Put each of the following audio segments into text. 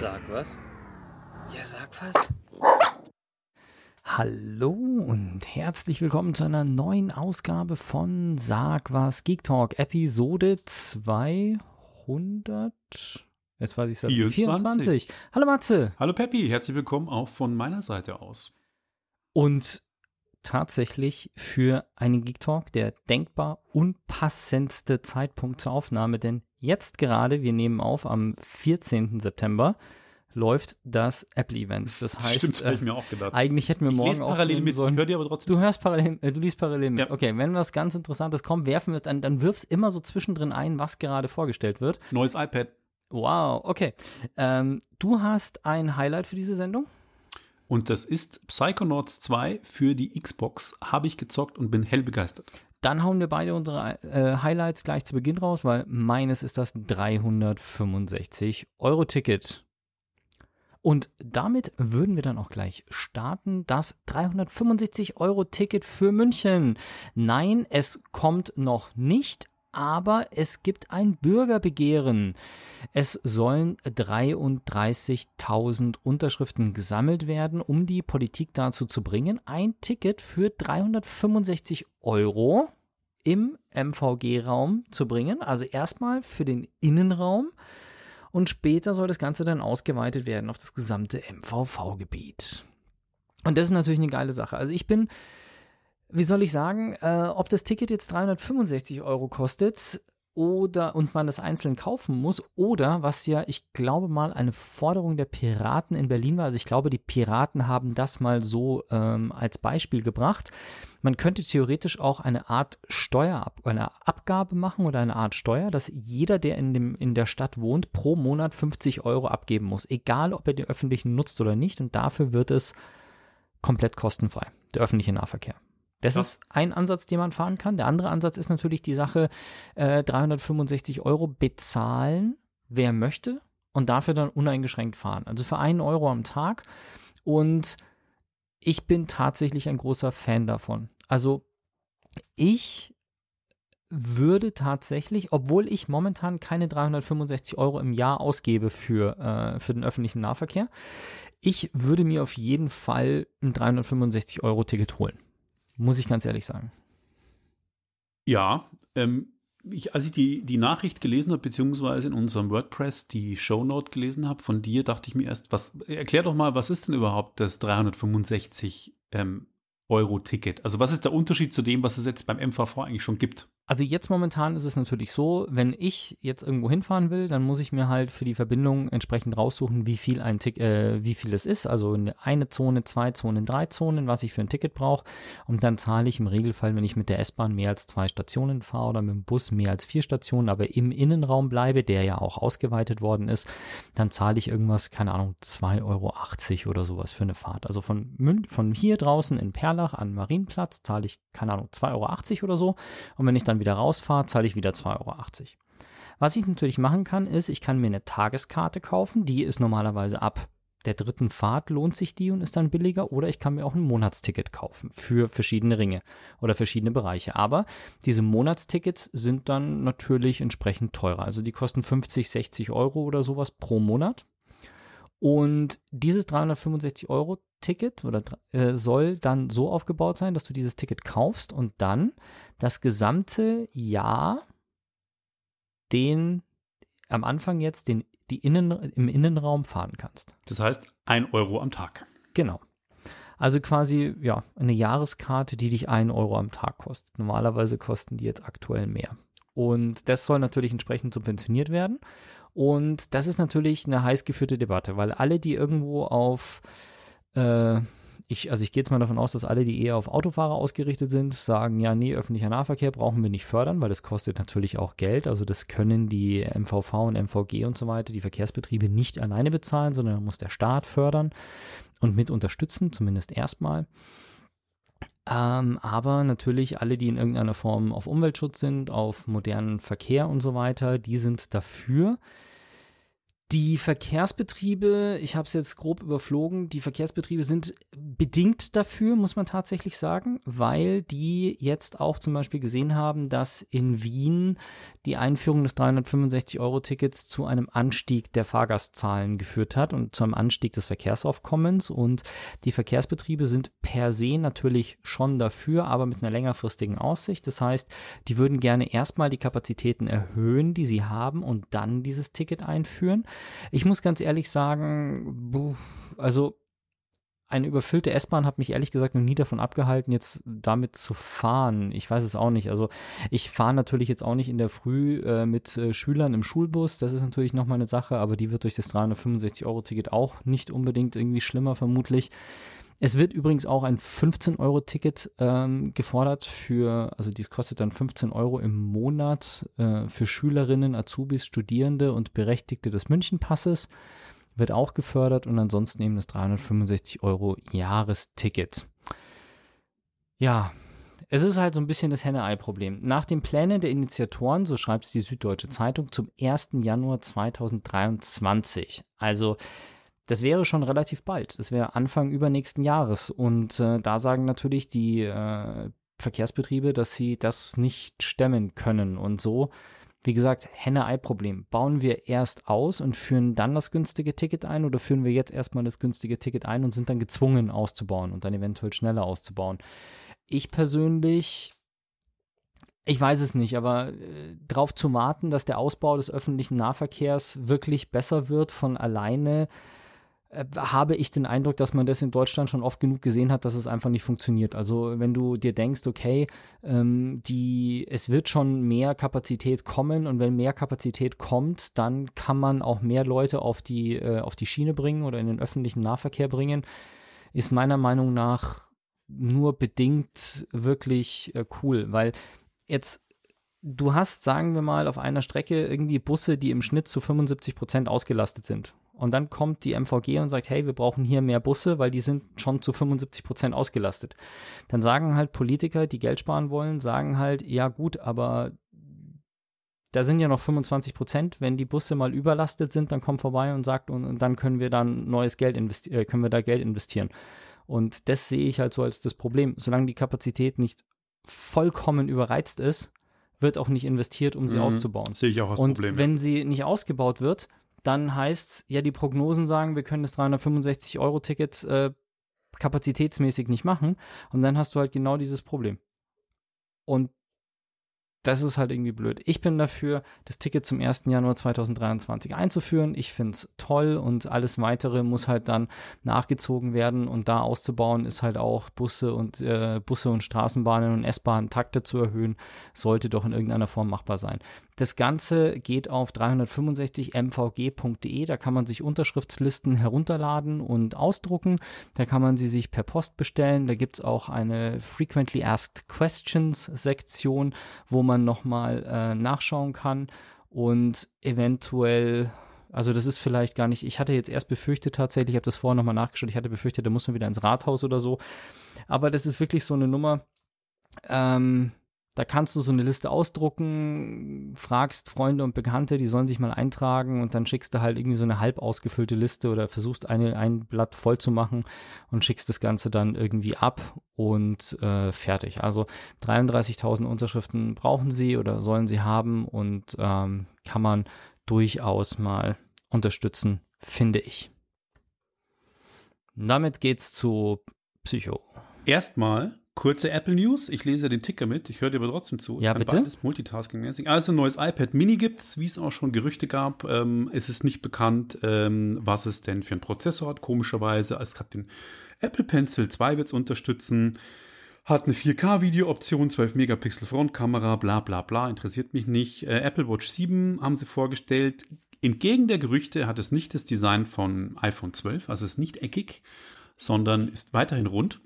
Sag was? Ja, sag was. Hallo und herzlich willkommen zu einer neuen Ausgabe von Sag was Geek Talk, Episode 200. Jetzt weiß ich es 24. 24. Hallo Matze. Hallo Peppi, herzlich willkommen auch von meiner Seite aus. Und tatsächlich für einen Geek Talk der denkbar unpassendste Zeitpunkt zur Aufnahme, denn jetzt gerade, wir nehmen auf am 14. September, läuft das Apple-Event. Das heißt, Stimmt, äh, ich mir auch gedacht. eigentlich hätten wir Ich morgen lese parallel mit, sollen. hör dir aber trotzdem. Du hörst parallel, äh, du liest parallel mit. Ja. Okay, wenn was ganz Interessantes kommt, werfen wir es dann, dann wirf's immer so zwischendrin ein, was gerade vorgestellt wird. Neues iPad. Wow, okay. Ähm, du hast ein Highlight für diese Sendung? Und das ist Psychonauts 2 für die Xbox. Habe ich gezockt und bin hell begeistert. Dann hauen wir beide unsere äh, Highlights gleich zu Beginn raus, weil meines ist das 365 Euro Ticket. Und damit würden wir dann auch gleich starten. Das 365 Euro Ticket für München. Nein, es kommt noch nicht, aber es gibt ein Bürgerbegehren. Es sollen 33.000 Unterschriften gesammelt werden, um die Politik dazu zu bringen, ein Ticket für 365 Euro im MVG-Raum zu bringen. Also erstmal für den Innenraum und später soll das Ganze dann ausgeweitet werden auf das gesamte MVV-Gebiet. Und das ist natürlich eine geile Sache. Also ich bin, wie soll ich sagen, äh, ob das Ticket jetzt 365 Euro kostet oder und man das einzeln kaufen muss oder was ja, ich glaube mal, eine Forderung der Piraten in Berlin war. Also ich glaube, die Piraten haben das mal so ähm, als Beispiel gebracht. Man könnte theoretisch auch eine Art Steuer, eine Abgabe machen oder eine Art Steuer, dass jeder, der in, dem, in der Stadt wohnt, pro Monat 50 Euro abgeben muss, egal ob er den öffentlichen nutzt oder nicht. Und dafür wird es komplett kostenfrei, der öffentliche Nahverkehr. Das Krass. ist ein Ansatz, den man fahren kann. Der andere Ansatz ist natürlich die Sache, äh, 365 Euro bezahlen, wer möchte, und dafür dann uneingeschränkt fahren. Also für einen Euro am Tag. Und ich bin tatsächlich ein großer Fan davon. Also ich würde tatsächlich, obwohl ich momentan keine 365 Euro im Jahr ausgebe für, äh, für den öffentlichen Nahverkehr, ich würde mir auf jeden Fall ein 365 Euro Ticket holen. Muss ich ganz ehrlich sagen. Ja, ähm, ich, als ich die, die Nachricht gelesen habe, beziehungsweise in unserem WordPress die Shownote gelesen habe von dir, dachte ich mir erst, was, erklär doch mal, was ist denn überhaupt das 365 ähm, Euro Ticket? Also was ist der Unterschied zu dem, was es jetzt beim MVV eigentlich schon gibt? Also jetzt momentan ist es natürlich so, wenn ich jetzt irgendwo hinfahren will, dann muss ich mir halt für die Verbindung entsprechend raussuchen, wie viel ein Tick, äh, wie viel es ist. Also eine Zone, zwei Zonen, drei Zonen, was ich für ein Ticket brauche. Und dann zahle ich im Regelfall, wenn ich mit der S-Bahn mehr als zwei Stationen fahre oder mit dem Bus mehr als vier Stationen, aber im Innenraum bleibe, der ja auch ausgeweitet worden ist, dann zahle ich irgendwas, keine Ahnung, 2,80 Euro oder sowas für eine Fahrt. Also von, Mün von hier draußen in Perlach an Marienplatz zahle ich, keine Ahnung, 2,80 Euro oder so. Und wenn ich dann wieder rausfahre, zahle ich wieder 2,80 Euro. Was ich natürlich machen kann, ist, ich kann mir eine Tageskarte kaufen. Die ist normalerweise ab der dritten Fahrt lohnt sich die und ist dann billiger. Oder ich kann mir auch ein Monatsticket kaufen für verschiedene Ringe oder verschiedene Bereiche. Aber diese Monatstickets sind dann natürlich entsprechend teurer. Also die kosten 50, 60 Euro oder sowas pro Monat. Und dieses 365 Euro Ticket oder äh, soll dann so aufgebaut sein, dass du dieses Ticket kaufst und dann das gesamte Jahr den am Anfang jetzt den die Innen, im Innenraum fahren kannst. Das heißt, ein Euro am Tag. Genau. Also quasi, ja, eine Jahreskarte, die dich ein Euro am Tag kostet. Normalerweise kosten die jetzt aktuell mehr. Und das soll natürlich entsprechend subventioniert werden. Und das ist natürlich eine heiß geführte Debatte, weil alle, die irgendwo auf, äh, ich, also ich gehe jetzt mal davon aus, dass alle, die eher auf Autofahrer ausgerichtet sind, sagen, ja, nee, öffentlicher Nahverkehr brauchen wir nicht fördern, weil das kostet natürlich auch Geld. Also das können die MVV und MVG und so weiter, die Verkehrsbetriebe nicht alleine bezahlen, sondern muss der Staat fördern und mit unterstützen, zumindest erstmal. Ähm, aber natürlich alle, die in irgendeiner Form auf Umweltschutz sind, auf modernen Verkehr und so weiter, die sind dafür. Die Verkehrsbetriebe, ich habe es jetzt grob überflogen, die Verkehrsbetriebe sind bedingt dafür, muss man tatsächlich sagen, weil die jetzt auch zum Beispiel gesehen haben, dass in Wien die Einführung des 365-Euro-Tickets zu einem Anstieg der Fahrgastzahlen geführt hat und zu einem Anstieg des Verkehrsaufkommens. Und die Verkehrsbetriebe sind per se natürlich schon dafür, aber mit einer längerfristigen Aussicht. Das heißt, die würden gerne erstmal die Kapazitäten erhöhen, die sie haben und dann dieses Ticket einführen. Ich muss ganz ehrlich sagen, also eine überfüllte S-Bahn hat mich ehrlich gesagt noch nie davon abgehalten, jetzt damit zu fahren. Ich weiß es auch nicht. Also ich fahre natürlich jetzt auch nicht in der Früh äh, mit äh, Schülern im Schulbus. Das ist natürlich nochmal eine Sache, aber die wird durch das 365-Euro-Ticket auch nicht unbedingt irgendwie schlimmer, vermutlich. Es wird übrigens auch ein 15-Euro-Ticket ähm, gefordert für, also dies kostet dann 15 Euro im Monat äh, für Schülerinnen, Azubis, Studierende und Berechtigte des Münchenpasses. Wird auch gefördert und ansonsten eben das 365 Euro Jahresticket. Ja, es ist halt so ein bisschen das Henne-Ei-Problem. Nach den Plänen der Initiatoren, so schreibt es die Süddeutsche Zeitung, zum 1. Januar 2023. Also das wäre schon relativ bald. Das wäre Anfang übernächsten Jahres. Und äh, da sagen natürlich die äh, Verkehrsbetriebe, dass sie das nicht stemmen können. Und so, wie gesagt, Henne-Ei-Problem. Bauen wir erst aus und führen dann das günstige Ticket ein oder führen wir jetzt erstmal das günstige Ticket ein und sind dann gezwungen auszubauen und dann eventuell schneller auszubauen? Ich persönlich ich weiß es nicht, aber äh, darauf zu warten, dass der Ausbau des öffentlichen Nahverkehrs wirklich besser wird von alleine, äh, habe ich den Eindruck, dass man das in Deutschland schon oft genug gesehen hat, dass es einfach nicht funktioniert. Also wenn du dir denkst, okay, ähm, die, es wird schon mehr Kapazität kommen und wenn mehr Kapazität kommt, dann kann man auch mehr Leute auf die, äh, auf die Schiene bringen oder in den öffentlichen Nahverkehr bringen, ist meiner Meinung nach nur bedingt wirklich äh, cool, weil jetzt du hast, sagen wir mal, auf einer Strecke irgendwie Busse, die im Schnitt zu 75 Prozent ausgelastet sind. Und dann kommt die MVG und sagt, hey, wir brauchen hier mehr Busse, weil die sind schon zu 75 Prozent ausgelastet. Dann sagen halt Politiker, die Geld sparen wollen, sagen halt, ja gut, aber da sind ja noch 25 Prozent. Wenn die Busse mal überlastet sind, dann kommt vorbei und sagt, und, und dann können wir dann neues Geld investieren, äh, können wir da Geld investieren. Und das sehe ich halt so als das Problem. Solange die Kapazität nicht vollkommen überreizt ist, wird auch nicht investiert, um sie mhm. aufzubauen. Sehe ich auch als und Problem. Und wenn sie nicht ausgebaut wird, dann heißt es, ja, die Prognosen sagen, wir können das 365-Euro-Ticket äh, kapazitätsmäßig nicht machen. Und dann hast du halt genau dieses Problem. Und das ist halt irgendwie blöd. Ich bin dafür, das Ticket zum 1. Januar 2023 einzuführen. Ich finde es toll und alles weitere muss halt dann nachgezogen werden und da auszubauen ist halt auch Busse und äh, Busse und Straßenbahnen und S-Bahnen Takte zu erhöhen, sollte doch in irgendeiner Form machbar sein. Das Ganze geht auf 365mvg.de, da kann man sich Unterschriftslisten herunterladen und ausdrucken. Da kann man sie sich per Post bestellen. Da gibt es auch eine Frequently Asked Questions Sektion, wo man nochmal äh, nachschauen kann und eventuell also das ist vielleicht gar nicht, ich hatte jetzt erst befürchtet tatsächlich, ich habe das vorher nochmal nachgeschaut, ich hatte befürchtet, da muss man wieder ins Rathaus oder so. Aber das ist wirklich so eine Nummer, ähm, da kannst du so eine Liste ausdrucken, fragst Freunde und Bekannte, die sollen sich mal eintragen und dann schickst du halt irgendwie so eine halb ausgefüllte Liste oder versuchst eine, ein Blatt voll zu machen und schickst das Ganze dann irgendwie ab und äh, fertig. Also 33.000 Unterschriften brauchen sie oder sollen sie haben und ähm, kann man durchaus mal unterstützen, finde ich. Damit geht's zu Psycho. Erstmal Kurze Apple News. Ich lese den Ticker mit. Ich höre dir aber trotzdem zu. Ja, bitte. Beides multitasking-mäßig. Also, ein neues iPad Mini gibt es, wie es auch schon Gerüchte gab. Ähm, es ist nicht bekannt, ähm, was es denn für einen Prozessor hat, komischerweise. Es hat den Apple Pencil 2 wird es unterstützen. Hat eine 4K-Video-Option, 12 Megapixel Frontkamera, bla bla bla, interessiert mich nicht. Äh, Apple Watch 7 haben sie vorgestellt. Entgegen der Gerüchte hat es nicht das Design von iPhone 12, also es ist nicht eckig, sondern ist weiterhin rund.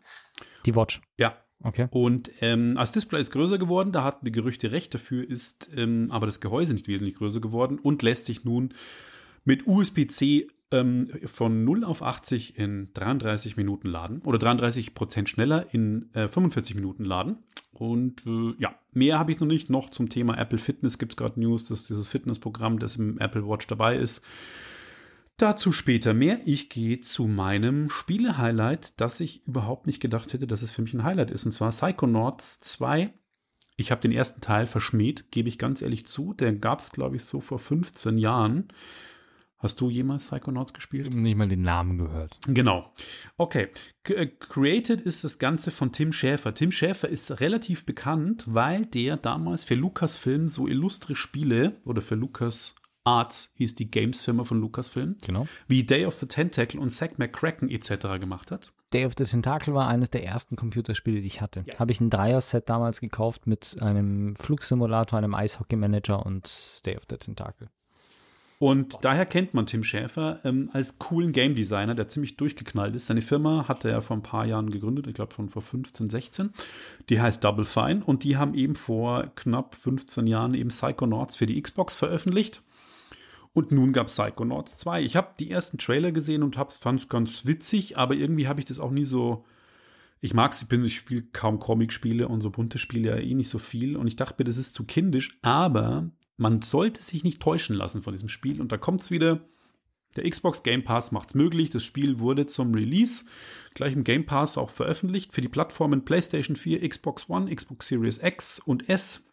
Die Watch. Ja. Okay. Und ähm, das Display ist größer geworden, da hatten die Gerüchte recht, dafür ist ähm, aber das Gehäuse nicht wesentlich größer geworden und lässt sich nun mit USB-C ähm, von 0 auf 80 in 33 Minuten laden oder 33 Prozent schneller in äh, 45 Minuten laden. Und äh, ja, mehr habe ich noch nicht. Noch zum Thema Apple Fitness gibt es gerade News, dass dieses Fitnessprogramm, das im Apple Watch dabei ist, Dazu später mehr. Ich gehe zu meinem Spiele-Highlight, das ich überhaupt nicht gedacht hätte, dass es für mich ein Highlight ist. Und zwar Psychonauts 2. Ich habe den ersten Teil verschmäht, gebe ich ganz ehrlich zu. Der gab es, glaube ich, so vor 15 Jahren. Hast du jemals Psychonauts gespielt? Nicht mal den Namen gehört. Genau. Okay. C äh, created ist das Ganze von Tim Schäfer. Tim Schäfer ist relativ bekannt, weil der damals für Lucasfilm so illustre Spiele oder für Lucas Arts hieß die Games-Firma von Lucasfilm, Genau. wie Day of the Tentacle und Zack McCracken etc. gemacht hat. Day of the Tentacle war eines der ersten Computerspiele, die ich hatte. Ja. Habe ich ein Dreier-Set damals gekauft mit einem Flugsimulator, einem Eishockey-Manager und Day of the Tentacle. Und daher kennt man Tim Schäfer ähm, als coolen Game Designer, der ziemlich durchgeknallt ist. Seine Firma hat er vor ein paar Jahren gegründet, ich glaube von vor 15, 16. Die heißt Double Fine und die haben eben vor knapp 15 Jahren eben Psychonauts für die Xbox veröffentlicht. Und nun gab es Psychonauts 2. Ich habe die ersten Trailer gesehen und fand es ganz witzig, aber irgendwie habe ich das auch nie so. Ich mag es, ich, bin- ich spiele kaum Comic-Spiele und so bunte Spiele ja eh nicht so viel. Und ich dachte mir, das ist zu kindisch, aber man sollte sich nicht täuschen lassen von diesem Spiel. Und da kommt es wieder. Der Xbox Game Pass macht es möglich. Das Spiel wurde zum Release gleich im Game Pass auch veröffentlicht für die Plattformen PlayStation 4, Xbox One, Xbox Series X und S,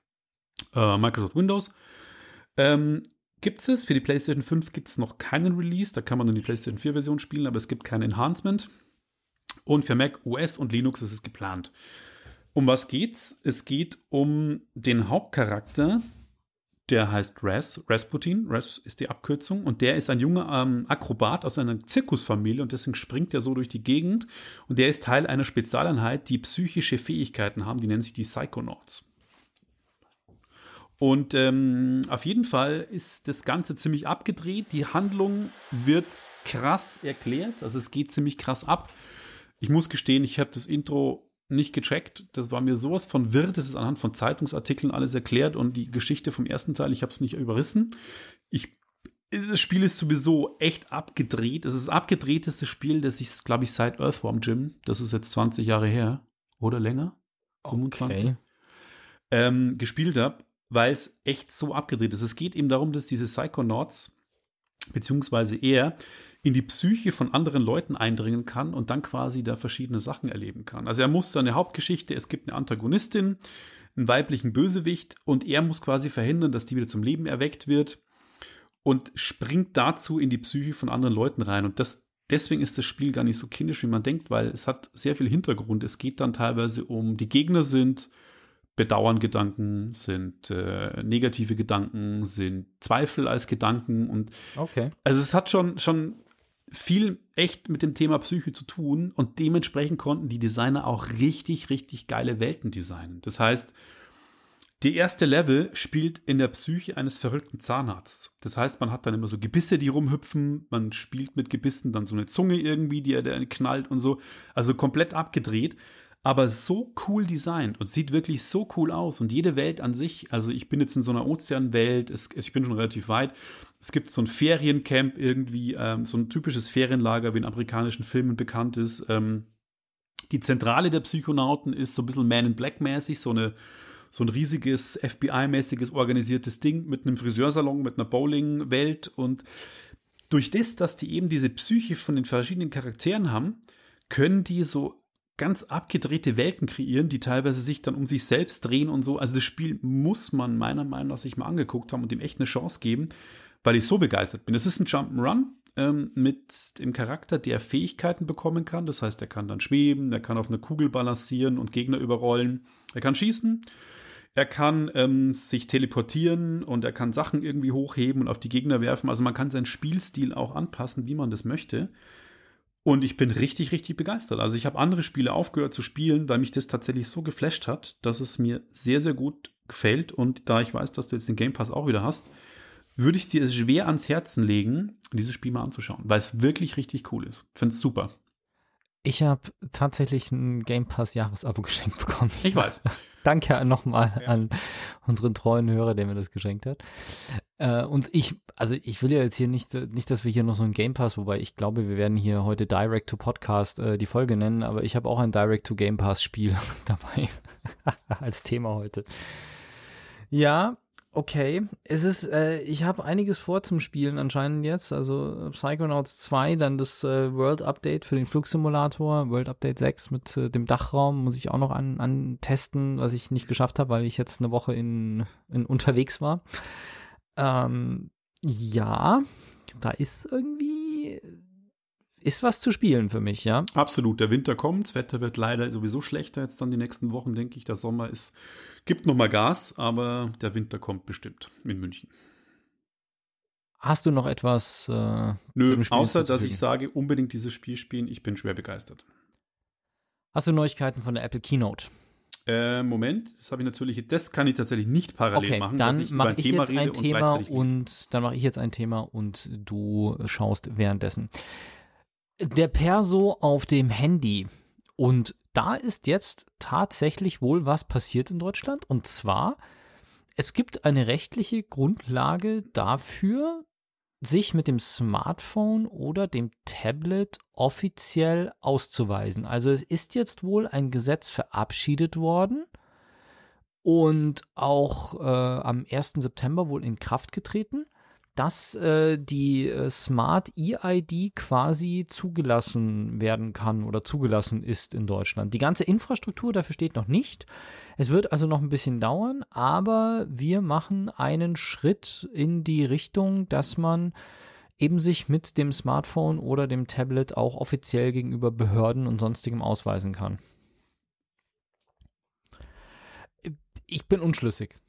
äh, Microsoft Windows. Ähm, gibt es. Für die PlayStation 5 gibt es noch keinen Release. Da kann man dann die PlayStation 4-Version spielen, aber es gibt kein Enhancement. Und für Mac OS und Linux ist es geplant. Um was geht's? Es geht um den Hauptcharakter, der heißt Raz, Rasputin. Raz ist die Abkürzung. Und der ist ein junger ähm, Akrobat aus einer Zirkusfamilie und deswegen springt er so durch die Gegend. Und der ist Teil einer Spezialeinheit, die psychische Fähigkeiten haben. Die nennen sich die Psychonauts. Und ähm, auf jeden Fall ist das Ganze ziemlich abgedreht. Die Handlung wird krass erklärt. Also es geht ziemlich krass ab. Ich muss gestehen, ich habe das Intro nicht gecheckt. Das war mir sowas von wirr. Das ist anhand von Zeitungsartikeln alles erklärt und die Geschichte vom ersten Teil, ich habe es nicht überrissen. Ich, das Spiel ist sowieso echt abgedreht. Es ist das abgedrehteste Spiel, das ich, glaube ich, seit Earthworm Jim, das ist jetzt 20 Jahre her oder länger, 25, Okay. ähm, gespielt habe, weil es echt so abgedreht ist. Es geht eben darum, dass diese Psychonauts, beziehungsweise er, in die Psyche von anderen Leuten eindringen kann und dann quasi da verschiedene Sachen erleben kann. Also er muss seine Hauptgeschichte, es gibt eine Antagonistin, einen weiblichen Bösewicht und er muss quasi verhindern, dass die wieder zum Leben erweckt wird und springt dazu in die Psyche von anderen Leuten rein. Und das, deswegen ist das Spiel gar nicht so kindisch, wie man denkt, weil es hat sehr viel Hintergrund. Es geht dann teilweise um, die Gegner sind Bedauerngedanken, sind äh, negative Gedanken, sind Zweifel als Gedanken und Okay. also es hat schon, schon viel echt mit dem Thema Psyche zu tun und dementsprechend konnten die Designer auch richtig, richtig geile Welten designen. Das heißt, die erste Level spielt in der Psyche eines verrückten Zahnarztes. Das heißt, man hat dann immer so Gebisse, die rumhüpfen, man spielt mit Gebissen, dann so eine Zunge irgendwie, die er dann knallt und so. Also komplett abgedreht, aber so cool designt und sieht wirklich so cool aus. Und jede Welt an sich, also ich bin jetzt in so einer Ozeanwelt, es, ich bin schon relativ weit. Es gibt so ein Feriencamp irgendwie, ähm, so ein typisches Ferienlager, wie in amerikanischen Filmen bekannt ist. Ähm, die Zentrale der Psychonauten ist so ein bisschen Man in Black mäßig, so eine so ein riesiges FBI-mäßiges organisiertes Ding mit einem Friseursalon, mit einer Bowling-Welt und durch das, dass die eben diese Psyche von den verschiedenen Charakteren haben, können die so ganz abgedrehte Welten kreieren, die teilweise sich dann um sich selbst drehen und so. Also das Spiel muss man meiner Meinung nach sich mal angeguckt haben und ihm echt eine Chance geben, weil ich so begeistert bin. Es ist ein Jump'n'Run ähm, mit dem Charakter, der Fähigkeiten bekommen kann. Das heißt, er kann dann schweben, er kann auf einer Kugel balancieren und Gegner überrollen. Er kann schießen. Er kann ähm, sich teleportieren und er kann Sachen irgendwie hochheben und auf die Gegner werfen. Also man kann seinen Spielstil auch anpassen, wie man das möchte. Und ich bin richtig, richtig begeistert. Also ich habe andere Spiele aufgehört zu spielen, weil mich das tatsächlich so geflasht hat, dass es mir sehr, sehr gut gefällt. Und da ich weiß, dass du jetzt den Game Pass auch wieder hast, würde ich dir es schwer ans Herzen legen, dieses Spiel mal anzuschauen, weil es wirklich richtig cool ist. Finde es super. Ich habe tatsächlich ein Game Pass Jahresabo geschenkt bekommen. Ich weiß. Danke nochmal an unseren treuen Hörer, der mir das geschenkt hat. Äh, und ich, also ich will ja jetzt hier nicht, nicht, dass wir hier noch so ein Game Pass, wobei ich glaube, wir werden hier heute Direct to Podcast äh, die Folge nennen, aber ich habe auch ein Direct to Game Pass Spiel dabei als Thema heute. Ja, okay. Es ist, äh, ich habe einiges vor zum Spielen anscheinend jetzt. Also Psychonauts 2, dann das äh, World Update für den Flugsimulator, World Update 6 mit äh, dem Dachraum muss ich auch noch an, an testen, was ich nicht geschafft habe, weil ich jetzt eine Woche in, in unterwegs war. Ähm, ja, da ist irgendwie ist was zu spielen für mich, ja. Absolut. Der Winter kommt, das Wetter wird leider sowieso schlechter jetzt dann die nächsten Wochen, denke ich. Der Sommer ist, gibt noch mal Gas, aber der Winter kommt bestimmt in München. Hast du noch etwas? Äh, Nö, außer dass ich sage, unbedingt dieses Spiel spielen. Ich bin schwer begeistert. Hast du Neuigkeiten von der Apple Keynote? Äh, Moment, das habe ich natürlich, das kann ich tatsächlich nicht parallel okay, machen. Dann mache ich Thema jetzt ein Thema und, und dann mache ich jetzt ein Thema und du schaust währenddessen. Der Perso auf dem Handy. Und da ist jetzt tatsächlich wohl was passiert in Deutschland. Und zwar, es gibt eine rechtliche Grundlage dafür, sich mit dem Smartphone oder dem Tablet offiziell auszuweisen. Also es ist jetzt wohl ein Gesetz verabschiedet worden und auch äh, am 1. September wohl in Kraft getreten, dass äh, die äh, Smart EID quasi zugelassen werden kann oder zugelassen ist in Deutschland. Die ganze Infrastruktur dafür steht noch nicht. Es wird also noch ein bisschen dauern, aber wir machen einen Schritt in die Richtung, dass man eben sich mit dem Smartphone oder dem Tablet auch offiziell gegenüber Behörden und sonstigem ausweisen kann. Ich bin unschlüssig.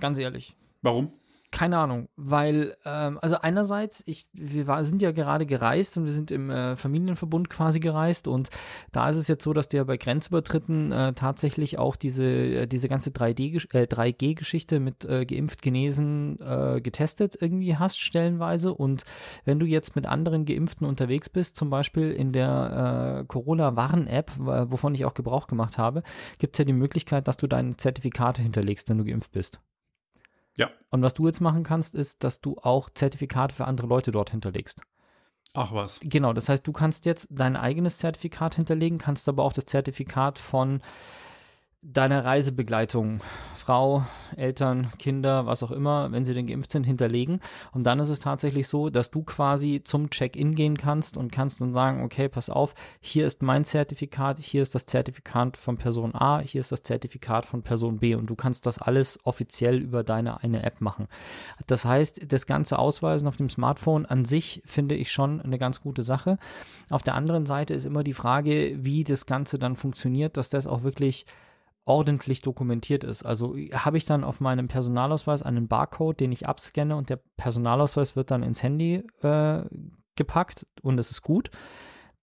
Ganz ehrlich. Warum? Keine Ahnung, weil, ähm, also einerseits, ich, wir war, sind ja gerade gereist und wir sind im äh, Familienverbund quasi gereist und da ist es jetzt so, dass du ja bei Grenzübertritten äh, tatsächlich auch diese, äh, diese ganze 3D, äh, 3G-Geschichte mit äh, geimpft, genesen, äh, getestet irgendwie hast, stellenweise. Und wenn du jetzt mit anderen Geimpften unterwegs bist, zum Beispiel in der Corona-Warn-App, wovon ich auch Gebrauch gemacht habe, gibt es ja die Möglichkeit, dass du deine Zertifikate hinterlegst, wenn du geimpft bist. Ja. Und was du jetzt machen kannst, ist, dass du auch Zertifikate für andere Leute dort hinterlegst. Ach was. Genau, das heißt, du kannst jetzt dein eigenes Zertifikat hinterlegen, kannst aber auch das Zertifikat von deiner Reisebegleitung, Frau, Eltern, Kinder, was auch immer, wenn sie denn geimpft sind, hinterlegen. Und dann ist es tatsächlich so, dass du quasi zum Check-in gehen kannst und kannst dann sagen, okay, pass auf, hier ist mein Zertifikat, hier ist das Zertifikat von Person A, hier ist das Zertifikat von Person B und du kannst das alles offiziell über deine eine App machen. Das heißt, das ganze Ausweisen auf dem Smartphone an sich finde ich schon eine ganz gute Sache. Auf der anderen Seite ist immer die Frage, wie das Ganze dann funktioniert, dass das auch wirklich ordentlich dokumentiert ist. Also habe ich dann auf meinem Personalausweis einen Barcode, den ich abscanne und der Personalausweis wird dann ins Handy äh, gepackt und es ist gut.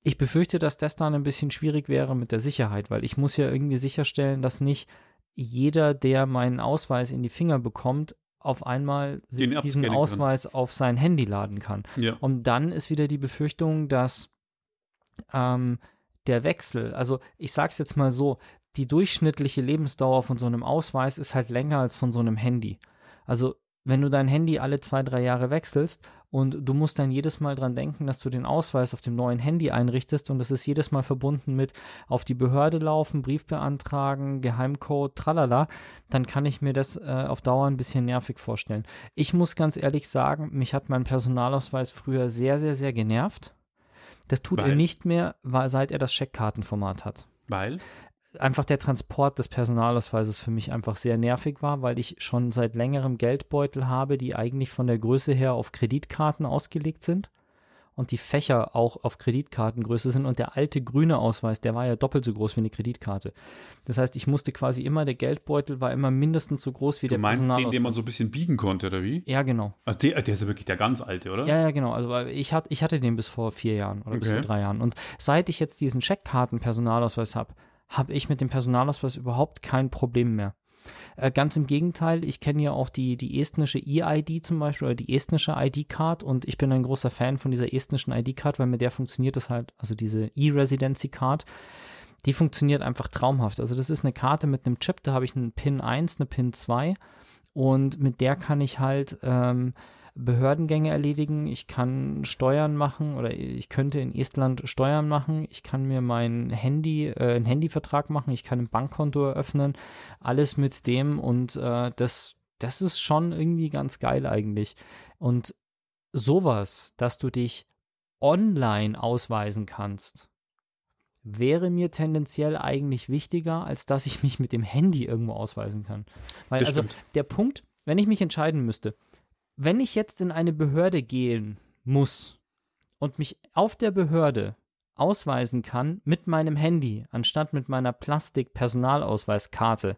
Ich befürchte, dass das dann ein bisschen schwierig wäre mit der Sicherheit, weil ich muss ja irgendwie sicherstellen, dass nicht jeder, der meinen Ausweis in die Finger bekommt, auf einmal sich diesen Ausweis kann. auf sein Handy laden kann. Ja. Und dann ist wieder die Befürchtung, dass ähm, der Wechsel, also ich sage es jetzt mal so, die durchschnittliche Lebensdauer von so einem Ausweis ist halt länger als von so einem Handy. Also wenn du dein Handy alle zwei, drei Jahre wechselst und du musst dann jedes Mal dran denken, dass du den Ausweis auf dem neuen Handy einrichtest und es ist jedes Mal verbunden mit auf die Behörde laufen, Brief beantragen, Geheimcode, tralala, dann kann ich mir das äh, auf Dauer ein bisschen nervig vorstellen. Ich muss ganz ehrlich sagen, mich hat mein Personalausweis früher sehr, sehr, sehr genervt. Das tut weil? er nicht mehr, weil, seit er das Scheckkartenformat hat. Weil? Einfach der Transport des Personalausweises für mich einfach sehr nervig war, weil ich schon seit längerem Geldbeutel habe, die eigentlich von der Größe her auf Kreditkarten ausgelegt sind und die Fächer auch auf Kreditkartengröße sind und der alte grüne Ausweis, der war ja doppelt so groß wie eine Kreditkarte. Das heißt, ich musste quasi immer, der Geldbeutel war immer mindestens so groß wie du der meinst den, den man so ein bisschen biegen konnte, oder wie? Ja, genau. Also der, der ist ja wirklich der ganz alte, oder? Ja, ja, genau. Also ich, hat, ich hatte den bis vor vier Jahren oder okay. bis vor drei Jahren. Und seit ich jetzt diesen Scheckkarten-Personalausweis habe, habe ich mit dem Personalausweis überhaupt kein Problem mehr. Äh, ganz im Gegenteil, ich kenne ja auch die, die estnische E-ID zum Beispiel oder die estnische ID-Card und ich bin ein großer Fan von dieser estnischen ID-Card, weil mit der funktioniert das halt, also diese E-Residency-Card, die funktioniert einfach traumhaft. Also das ist eine Karte mit einem Chip, da habe ich einen PIN 1, eine PIN 2 und mit der kann ich halt ähm, Behördengänge erledigen, ich kann Steuern machen oder ich könnte in Estland Steuern machen, ich kann mir mein Handy, äh, einen Handyvertrag machen, ich kann ein Bankkonto eröffnen, alles mit dem und äh, das das ist schon irgendwie ganz geil eigentlich. Und sowas, dass du dich online ausweisen kannst, wäre mir tendenziell eigentlich wichtiger, als dass ich mich mit dem Handy irgendwo ausweisen kann. Weil Das also stimmt. der Punkt, wenn ich mich entscheiden müsste, wenn ich jetzt in eine Behörde gehen muss und mich auf der Behörde ausweisen kann mit meinem Handy, anstatt mit meiner Plastik-Personalausweiskarte,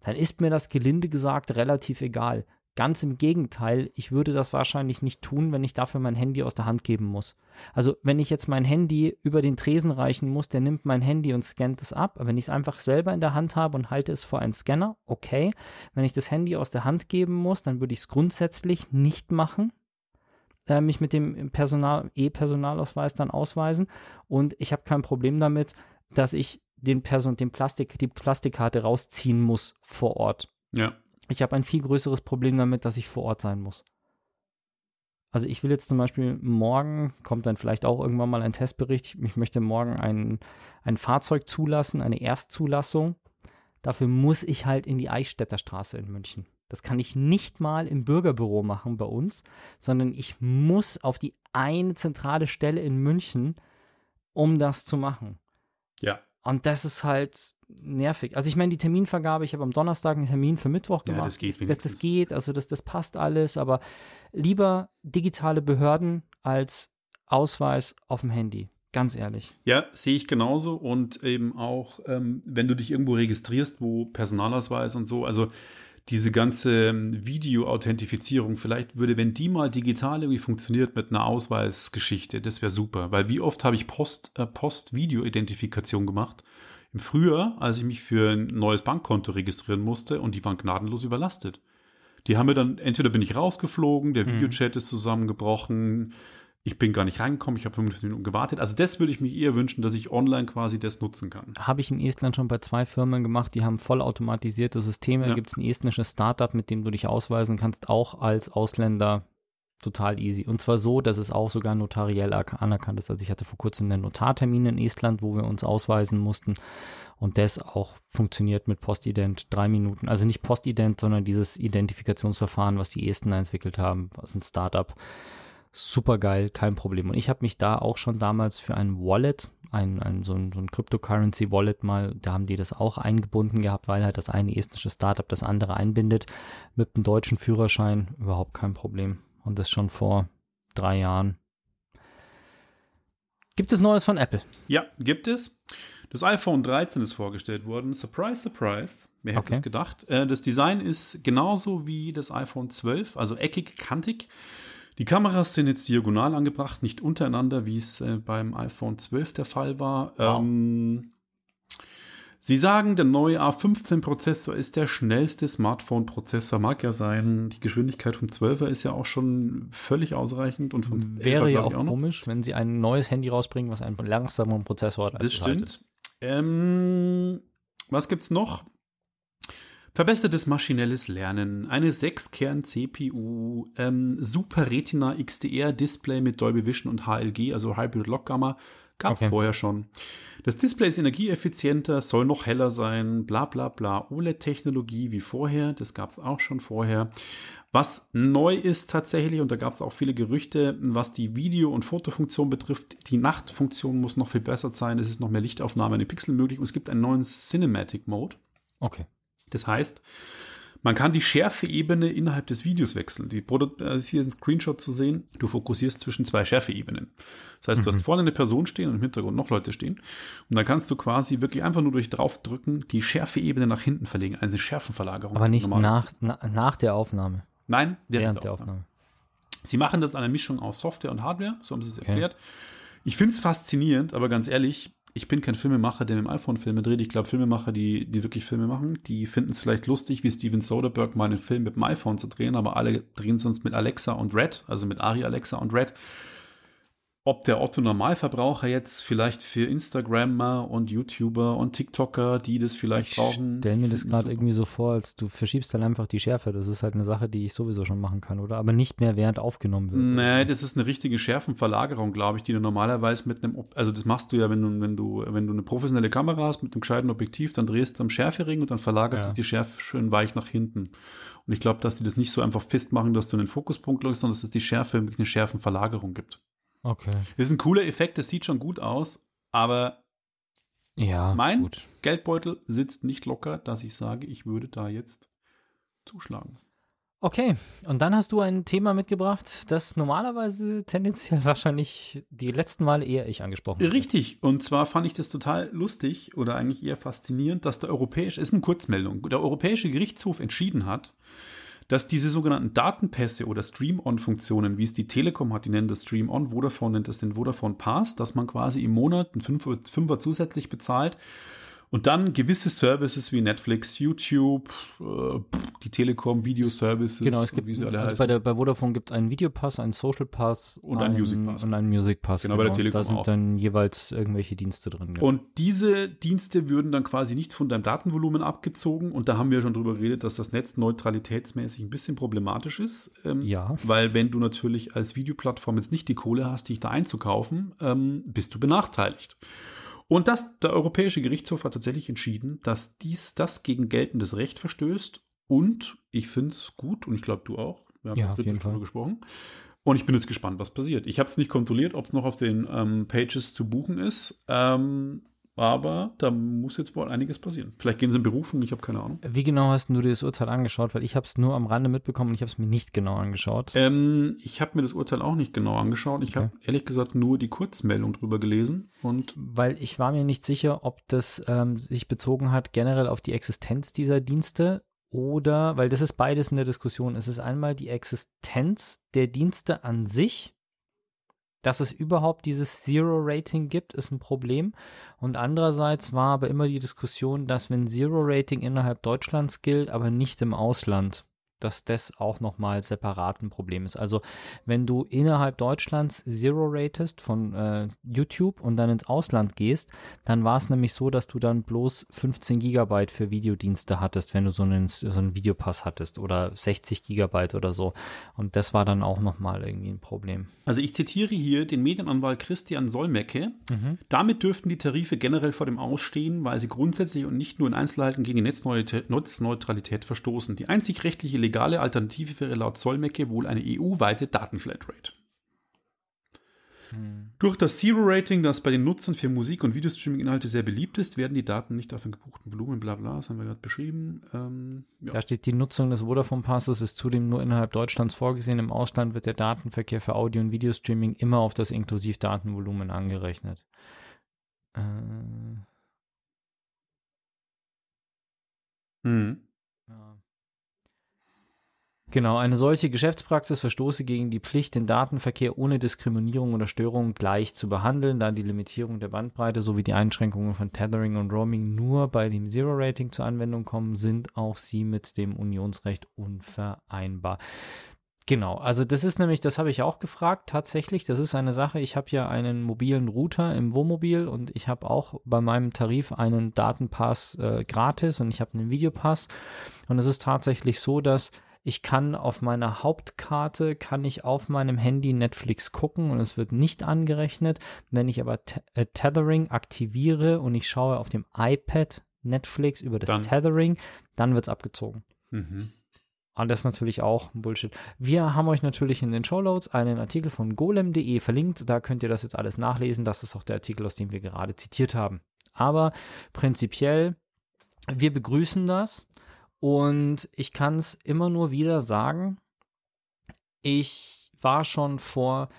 dann ist mir das gelinde gesagt relativ egal. Ganz im Gegenteil, ich würde das wahrscheinlich nicht tun, wenn ich dafür mein Handy aus der Hand geben muss. Also wenn ich jetzt mein Handy über den Tresen reichen muss, der nimmt mein Handy und scannt es ab. Aber wenn ich es einfach selber in der Hand habe und halte es vor einen Scanner, okay. Wenn ich das Handy aus der Hand geben muss, dann würde ich es grundsätzlich nicht machen. Äh, mich mit dem Personal, E-Personalausweis dann ausweisen. Und ich habe kein Problem damit, dass ich den Person, den Plastik, die Plastikkarte rausziehen muss vor Ort. Ja. Ich habe ein viel größeres Problem damit, dass ich vor Ort sein muss. Also ich will jetzt zum Beispiel morgen, kommt dann vielleicht auch irgendwann mal ein Testbericht, ich möchte morgen ein, ein Fahrzeug zulassen, eine Erstzulassung. Dafür muss ich halt in die Eichstätter Straße in München. Das kann ich nicht mal im Bürgerbüro machen bei uns, sondern ich muss auf die eine zentrale Stelle in München, um das zu machen. Ja. Und das ist halt nervig. Also ich meine, die Terminvergabe, ich habe am Donnerstag einen Termin für Mittwoch Ja, gemacht. das geht das, das geht, also das, das passt alles, aber lieber digitale Behörden als Ausweis auf dem Handy. Ganz ehrlich. Ja, sehe ich genauso. Und eben auch, ähm, wenn du dich irgendwo registrierst, wo Personalausweis und so, also diese ganze ähm, Video-Authentifizierung, vielleicht würde, wenn die mal digital irgendwie funktioniert mit einer Ausweisgeschichte, das wäre super. Weil wie oft habe ich Post, äh, Post-Video-Identifikation gemacht? Im Frühjahr, als ich mich für ein neues Bankkonto registrieren musste und die waren gnadenlos überlastet. Die haben mir dann, entweder bin ich rausgeflogen, der Mhm. Videochat ist zusammengebrochen, ich bin gar nicht reingekommen, ich habe 45 Minuten gewartet. Also das würde ich mir eher wünschen, dass ich online quasi das nutzen kann. Habe ich in Estland schon bei zwei Firmen gemacht, die haben vollautomatisierte Systeme. Ja. Da gibt es ein estnisches Startup, mit dem du dich ausweisen kannst, auch als Ausländer total easy. Und zwar so, dass es auch sogar notariell anerkannt ist. Also ich hatte vor kurzem einen Notartermin in Estland, wo wir uns ausweisen mussten. Und das auch funktioniert mit Postident drei Minuten. Also nicht Postident, sondern dieses Identifikationsverfahren, was die Esten entwickelt haben, was ein Startup. Super geil, kein Problem. Und ich habe mich da auch schon damals für ein Wallet, ein, ein, so ein, so ein Cryptocurrency-Wallet mal, da haben die das auch eingebunden gehabt, weil halt das eine estnische Startup das andere einbindet. Mit dem deutschen Führerschein überhaupt kein Problem. Und das schon vor drei Jahren. Gibt es Neues von Apple? Ja, gibt es. Das iPhone 13 ist vorgestellt worden. Surprise, surprise. Wer hätte Okay. es gedacht? Äh, das Design ist genauso wie das iPhone 12, also eckig, kantig. Die Kameras sind jetzt diagonal angebracht, nicht untereinander, wie es äh, beim iPhone 12 der Fall war. Wow. Ähm, Sie sagen, der neue A15-Prozessor ist der schnellste Smartphone-Prozessor. Mag ja sein. Die Geschwindigkeit vom 12er ist ja auch schon völlig ausreichend und vom 11er, Wäre ja auch noch. komisch, wenn sie ein neues Handy rausbringen, was einen langsameren Prozessor hat. als Das stimmt. Ähm, was gibt's noch? Verbessertes maschinelles Lernen, eine 6-Kern-CPU, ähm, Super Retina XDR-Display mit Dolby Vision und HLG, also Hybrid Lock Gamma, gab es Okay. vorher schon. Das Display ist energieeffizienter, soll noch heller sein, bla bla bla. OLED-Technologie wie vorher, das gab es auch schon vorher. Was neu ist tatsächlich, und da gab es auch viele Gerüchte, was die Video- und Fotofunktion betrifft, die Nachtfunktion muss noch viel besser sein. Es ist noch mehr Lichtaufnahme in den Pixeln möglich und es gibt einen neuen Cinematic Mode. Okay. Das heißt, man kann die Schärfeebene innerhalb des Videos wechseln. Die Produ- äh, ist hier ein Screenshot zu sehen. Du fokussierst zwischen zwei Schärfeebenen. Das heißt, du hast vorne eine Person stehen und im Hintergrund noch Leute stehen. Und dann kannst du quasi wirklich einfach nur durch draufdrücken die Schärfeebene nach hinten verlegen. Eine Schärfenverlagerung. Aber nicht nach, na, nach der Aufnahme, Nein, während der Aufnahme. Sie machen das an einer Mischung aus Software und Hardware, so haben sie es erklärt. Ich finde es faszinierend, aber ganz ehrlich, ich bin kein Filmemacher, der mit dem iPhone Filme dreht. Ich glaube, Filmemacher, die, die wirklich Filme machen, die finden es vielleicht lustig, wie Steven Soderbergh mal einen Film mit dem iPhone zu drehen, aber alle drehen sonst mit Alexa und Red, also mit Ari Alexa und Red. Ob der Otto Normalverbraucher jetzt vielleicht für Instagrammer und YouTuber und TikToker, die das vielleicht ich brauchen. stell mir das gerade irgendwie so vor, als du verschiebst dann einfach die Schärfe. Das ist halt eine Sache, die ich sowieso schon machen kann, oder? Aber nicht mehr während aufgenommen wird. Nee, das ist eine richtige Schärfenverlagerung, glaube ich, die du normalerweise mit einem, also das machst du ja, wenn du, wenn du, wenn du eine professionelle Kamera hast mit einem gescheiten Objektiv, dann drehst du am Schärfering und dann verlagert Ja. sich die Schärfe schön weich nach hinten. Und ich glaube, dass die das nicht so einfach festmachen, dass du einen Fokuspunkt läufst, sondern dass es die Schärfe eine Schärfenverlagerung gibt. Okay. Das ist ein cooler Effekt, das sieht schon gut aus, aber Ja, Mein? gut. Geldbeutel sitzt nicht locker, dass ich sage, ich würde da jetzt zuschlagen. Okay, und dann hast du ein Thema mitgebracht, das normalerweise tendenziell wahrscheinlich die letzten Male eher ich angesprochen habe. Richtig, und zwar fand ich das total lustig oder eigentlich eher faszinierend, dass der europäische, ist eine Kurzmeldung, der Europäische Gerichtshof entschieden hat, dass diese sogenannten Datenpässe oder Stream-On-Funktionen, wie es die Telekom hat, die nennen das Stream-On, Vodafone nennt das den Vodafone Pass, dass man quasi im Monat einen Fünfer, Fünfer zusätzlich bezahlt und dann gewisse Services wie Netflix, YouTube, äh, die Telekom, Video-Services, Genau, es gibt, wie sie alle also heißen. bei, der, bei Vodafone gibt es einen Videopass, einen Social Pass Und einen Music Pass. Und einen Music Pass. Genau, bei der Telekom Da sind auch. dann jeweils irgendwelche Dienste drin. genau. Und diese Dienste würden dann quasi nicht von deinem Datenvolumen abgezogen. Und da haben wir schon drüber geredet, dass das Netz neutralitätsmäßig ein bisschen problematisch ist. Ähm, Ja. Weil wenn du natürlich als Videoplattform jetzt nicht die Kohle hast, dich da einzukaufen, ähm, bist du benachteiligt. Und das, der Europäische Gerichtshof hat tatsächlich entschieden, dass dies das gegen geltendes Recht verstößt. Und ich finde es gut, und ich glaube du auch. Wir haben Ja, auf jeden Fall. gesprochen. Und ich bin jetzt gespannt, was passiert. Ich habe es nicht kontrolliert, ob es noch auf den ähm, Pages zu buchen ist. Ähm, aber da muss jetzt wohl einiges passieren. Vielleicht gehen sie in Berufung, ich habe keine Ahnung. Wie genau hast du dir das Urteil angeschaut? Weil ich habe es nur am Rande mitbekommen und ich habe es mir nicht genau angeschaut. Ähm, ich habe mir das Urteil auch nicht genau angeschaut. Ich Okay. habe ehrlich gesagt nur die Kurzmeldung drüber gelesen. Und weil ich war mir nicht sicher, ob das ähm, sich bezogen hat generell auf die Existenz dieser Dienste oder, weil das ist beides in der Diskussion. Es ist einmal die Existenz der Dienste an sich, dass es überhaupt dieses Zero-Rating gibt, ist ein Problem. Und andererseits war aber immer die Diskussion, dass wenn Zero-Rating innerhalb Deutschlands gilt, aber nicht im Ausland, dass das auch nochmal separat ein Problem ist. Also wenn du innerhalb Deutschlands Zero ratest von äh, YouTube und dann ins Ausland gehst, dann war es nämlich so, dass du dann bloß 15 Gigabyte für Videodienste hattest, wenn du so einen, so einen Videopass hattest oder 60 Gigabyte oder so. Und das war dann auch nochmal irgendwie ein Problem. also ich zitiere hier den Medienanwalt Christian Solmecke. Damit dürften die Tarife generell vor dem Ausstehen, weil sie grundsätzlich und nicht nur in Einzelheiten gegen die Netzneutralität, Netzneutralität verstoßen. Die einzig rechtliche legale Alternative wäre laut Solmecke wohl eine EU-weite Datenflatrate. Durch das Zero-Rating, das bei den Nutzern für Musik- und Videostreaming-Inhalte sehr beliebt ist, werden die Daten nicht auf den gebuchten Volumen, bla bla, das haben wir gerade beschrieben. Ähm, ja. Da steht, die Nutzung des Vodafone-Passes ist zudem nur innerhalb Deutschlands vorgesehen. Im Ausland wird der Datenverkehr für Audio- und Videostreaming immer auf das Inklusivdatenvolumen angerechnet. Äh, Mhm. Genau, eine solche Geschäftspraxis verstoße gegen die Pflicht, den Datenverkehr ohne Diskriminierung oder Störung gleich zu behandeln, da die Limitierung der Bandbreite sowie die Einschränkungen von Tethering und Roaming nur bei dem Zero-Rating zur Anwendung kommen, sind auch sie mit dem Unionsrecht unvereinbar. Genau, also das ist nämlich, das habe ich auch gefragt, tatsächlich, das ist eine Sache, ich habe ja einen mobilen Router im Wohnmobil und ich habe auch bei meinem Tarif einen Datenpass äh, gratis und ich habe einen Videopass und es ist tatsächlich so, dass ich kann auf meiner Hauptkarte, kann ich auf meinem Handy Netflix gucken und es wird nicht angerechnet. Wenn ich aber Te äh, Tethering aktiviere und ich schaue auf dem iPad Netflix über das Dann. Tethering, dann wird es abgezogen. Mhm. Und das ist natürlich auch Bullshit. Wir haben euch natürlich in den Shownotes einen Artikel von golem.de verlinkt. Da könnt ihr das jetzt alles nachlesen. Das ist auch der Artikel, aus dem wir gerade zitiert haben. Aber prinzipiell, wir begrüßen das. Und ich kann es immer nur wieder sagen. Ich war schon vor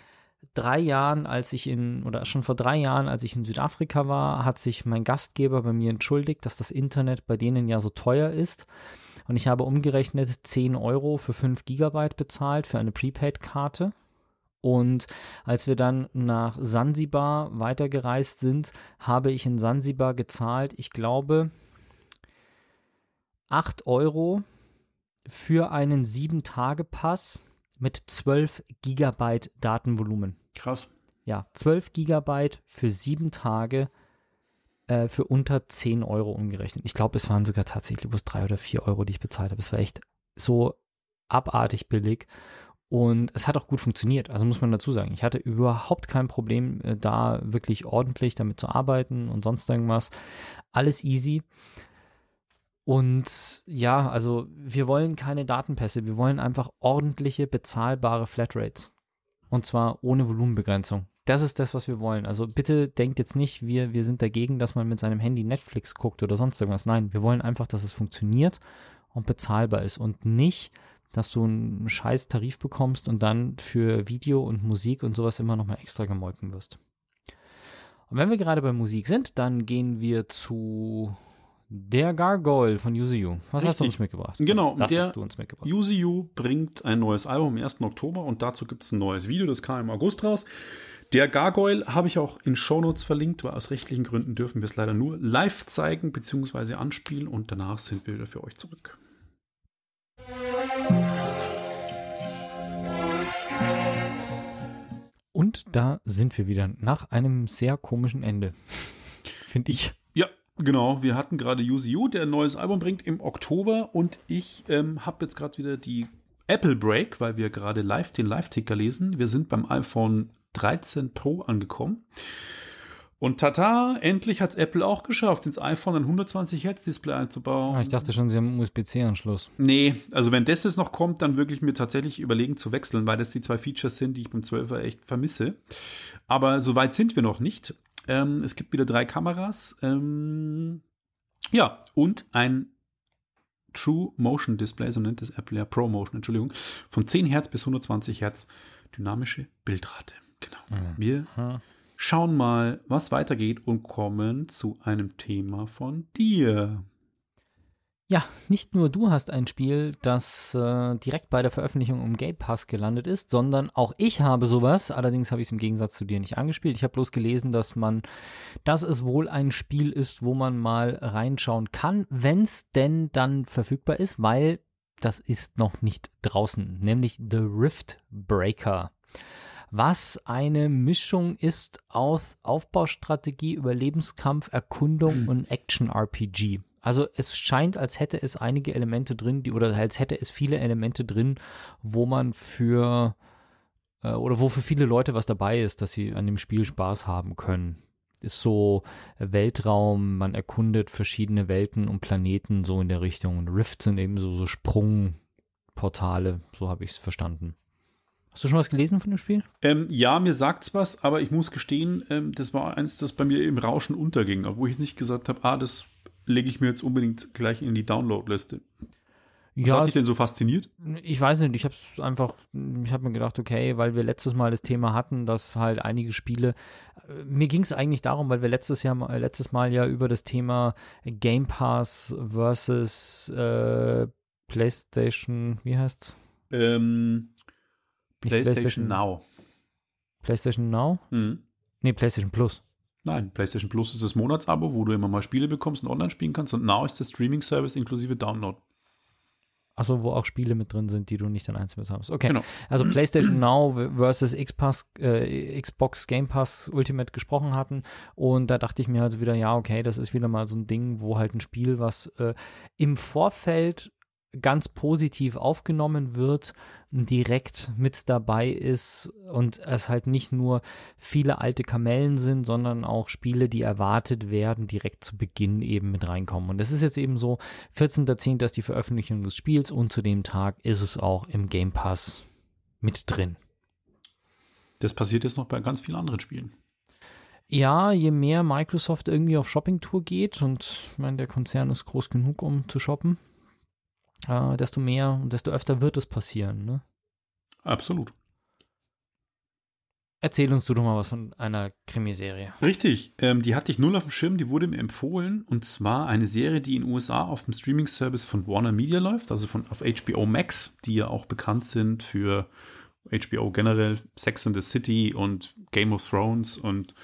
drei Jahren, als ich in, oder schon vor drei Jahren, als ich in Südafrika war, hat sich mein Gastgeber bei mir entschuldigt, dass das Internet bei denen ja so teuer ist. Und ich habe umgerechnet 10 Euro für 5 Gigabyte bezahlt für eine Prepaid-Karte. Und als wir dann nach Sansibar weitergereist sind, habe ich in Sansibar gezahlt, ich glaube, 8 Euro für einen 7-Tage-Pass mit 12 Gigabyte Datenvolumen. Krass. ja, 12 Gigabyte für sieben Tage äh, für unter 10 Euro umgerechnet. Ich glaube, es waren sogar tatsächlich bloß 3 oder 4 Euro, die ich bezahlt habe. Es war echt so abartig billig. Und es hat auch gut funktioniert, also muss man dazu sagen. Ich hatte überhaupt kein Problem, äh, da wirklich ordentlich damit zu arbeiten und sonst irgendwas. Alles easy. Und ja, also wir wollen keine Datenpässe, wir wollen einfach ordentliche, bezahlbare Flatrates. Und zwar ohne Volumenbegrenzung. Das ist das, was wir wollen. Also bitte denkt jetzt nicht, wir, wir sind dagegen, dass man mit seinem Handy Netflix guckt oder sonst irgendwas. Nein, wir wollen einfach, dass es funktioniert und bezahlbar ist und nicht, dass du einen scheiß Tarif bekommst und dann für Video und Musik und sowas immer nochmal extra gemolken wirst. Und wenn wir gerade bei Musik sind, dann gehen wir zu der Gargoyle von UZU. Was hast du uns mitgebracht? Genau, das der hast du uns mitgebracht. UZU bringt ein neues Album am 1. Oktober und dazu gibt es ein neues Video, das kam im August raus. Der Gargoyle habe ich auch in Shownotes verlinkt, weil aus rechtlichen Gründen dürfen wir es leider nur live zeigen bzw. anspielen und danach sind wir wieder für euch zurück. Und da sind wir wieder nach einem sehr komischen Ende. Finde ich. Ja, genau. Wir hatten gerade UZU, der ein neues Album bringt im Oktober und ich ähm, habe jetzt gerade wieder die Apple Break, weil wir gerade live den Live-Ticker lesen. Wir sind beim iPhone 13 Pro angekommen. Und tata, endlich hat es Apple auch geschafft, ins iPhone ein 120 Hertz Display einzubauen. Ah, ich dachte schon, sie haben einen USB-C-Anschluss. Nee, also wenn das jetzt noch kommt, dann wirklich mir tatsächlich überlegen zu wechseln, weil das die zwei Features sind, die ich beim 12er echt vermisse. Aber so weit sind wir noch nicht. Ähm, es gibt wieder drei Kameras. Ähm, ja, und ein True Motion Display, so nennt es Apple ja Pro Motion, Entschuldigung, von 10 Hertz bis 120 Hertz dynamische Bildrate. Genau. Mhm. Wir schauen mal, was weitergeht und kommen zu einem Thema von dir. Ja, nicht nur du hast ein Spiel, das äh, direkt bei der Veröffentlichung im Game Pass gelandet ist, sondern auch ich habe sowas. Allerdings habe ich es im Gegensatz zu dir nicht angespielt. Ich habe bloß gelesen, dass man, dass es wohl ein Spiel ist, wo man mal reinschauen kann, wenn es denn dann verfügbar ist, weil das ist noch nicht draußen, nämlich The Rift Breaker was eine Mischung ist aus Aufbaustrategie, Überlebenskampf, Erkundung und Action-RPG. Also es scheint, als hätte es einige Elemente drin, die oder als hätte es viele Elemente drin, wo man für äh, oder wo für viele Leute was dabei ist, dass sie an dem Spiel Spaß haben können. Ist so Weltraum, man erkundet verschiedene Welten und Planeten so in der Richtung. Und Rifts sind eben so, so Sprungportale, so habe ich es verstanden. Hast du schon was gelesen von dem Spiel? Ähm, ja, mir sagt's was, aber ich muss gestehen, ähm, das war eins, das bei mir im Rauschen unterging, obwohl ich nicht gesagt habe, ah, das lege ich mir jetzt unbedingt gleich in die Download-Liste. Was Ja, hat dich denn so fasziniert? Ich weiß nicht, ich habe es einfach, ich habe mir gedacht, okay, weil wir letztes Mal das Thema hatten, dass halt einige Spiele, äh, mir ging es eigentlich darum, weil wir letztes Jahr, mal- letztes Mal ja über das Thema Game Pass versus äh, PlayStation, wie heißt's? Ähm, Nicht PlayStation Now. PlayStation Now? Mhm. Nee, PlayStation Plus. Nein, PlayStation Plus ist das Monatsabo, wo du immer mal Spiele bekommst und online spielen kannst. Und Now ist der Streaming-Service inklusive Download. Achso, wo auch Spiele mit drin sind, die du nicht dann einzeln bezahlst. Okay. Genau. Also PlayStation Now versus äh, Xbox Game Pass Ultimate gesprochen hatten. Und da dachte ich mir also wieder, ja, okay, das ist wieder mal so ein Ding, wo halt ein Spiel, was äh, im Vorfeld ganz positiv aufgenommen wird, direkt mit dabei ist und es halt nicht nur viele alte Kamellen sind, sondern auch Spiele, die erwartet werden, direkt zu Beginn eben mit reinkommen. Und es ist jetzt eben so, 14.10. ist die Veröffentlichung des Spiels und zu dem Tag ist es auch im Game Pass mit drin. Das passiert jetzt noch bei ganz vielen anderen Spielen. Ja, je mehr Microsoft irgendwie auf Shopping-Tour geht und ich meine, der Konzern ist groß genug, um zu shoppen, äh, desto mehr und desto öfter wird es passieren. Ne? Absolut. Erzähl uns du doch mal was von einer Krimiserie. Richtig, ähm, die hatte ich null auf dem Schirm, die wurde mir empfohlen und zwar eine Serie, die in den USA auf dem Streaming-Service von Warner Media läuft, also von auf HBO Max, die ja auch bekannt sind für HBO generell, Sex and the City und Game of Thrones und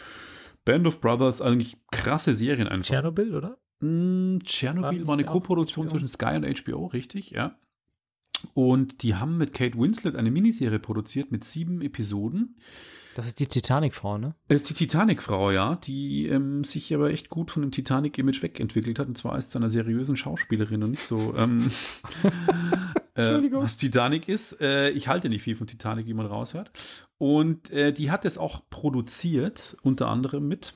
Band of Brothers, eigentlich krasse Serien einfach. Tschernobyl, oder? Mm, Tschernobyl War eine HBO. zwischen Sky und HBO, richtig, ja. Und die haben mit Kate Winslet eine Miniserie produziert mit sieben Episoden. Das ist die Titanic-Frau, ne? Das ist die Titanic-Frau, ja, die ähm, sich aber echt gut von dem Titanic-Image wegentwickelt hat. Und zwar als einer seriösen Schauspielerin und nicht so, ähm, äh, was Titanic ist. Äh, ich halte nicht viel von Titanic, wie man raushört. Und äh, die hat es auch produziert, unter anderem mit.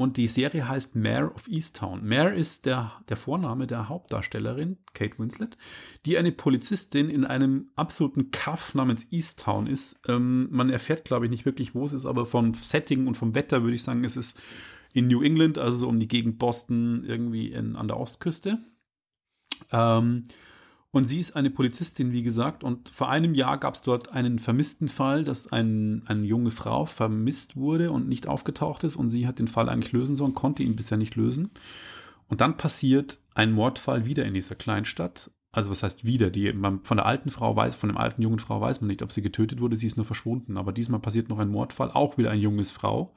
Und die Serie heißt Mare of Easttown. Mare ist der, der Vorname der Hauptdarstellerin, Kate Winslet, die eine Polizistin in einem absoluten Kaff namens Easttown ist. Ähm, man erfährt, glaube ich, nicht wirklich, wo es ist, aber vom Setting und vom Wetter würde ich sagen, es ist in New England, also so um die Gegend Boston, irgendwie in, an der Ostküste. Ähm, und sie ist eine Polizistin, wie gesagt. Und vor einem Jahr gab es dort einen vermissten Fall, dass ein, eine junge Frau vermisst wurde und nicht aufgetaucht ist. Und sie hat den Fall eigentlich lösen sollen, konnte ihn bisher nicht lösen. Und dann passiert ein Mordfall wieder in dieser Kleinstadt. Also was heißt wieder? Die, man, von der alten Frau weiß, von der alten jungen Frau weiß man nicht, ob sie getötet wurde, sie ist nur verschwunden. Aber diesmal passiert noch ein Mordfall, auch wieder eine junge Frau.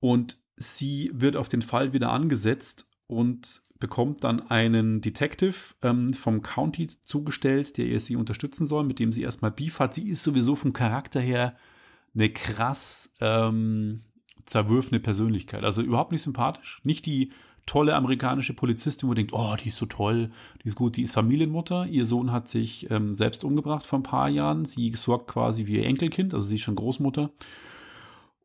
Und sie wird auf den Fall wieder angesetzt und bekommt dann einen Detective ähm, vom County zugestellt, der ihr sie unterstützen soll, mit dem sie erstmal Beef hat. Sie ist sowieso vom Charakter her eine krass ähm, zerwürfene Persönlichkeit. Also überhaupt nicht sympathisch. Nicht die tolle amerikanische Polizistin, wo denkt, oh, die ist so toll, die ist gut, die ist Familienmutter. Ihr Sohn hat sich ähm, selbst umgebracht vor ein paar Jahren. Sie sorgt quasi wie ihr Enkelkind, also sie ist schon Großmutter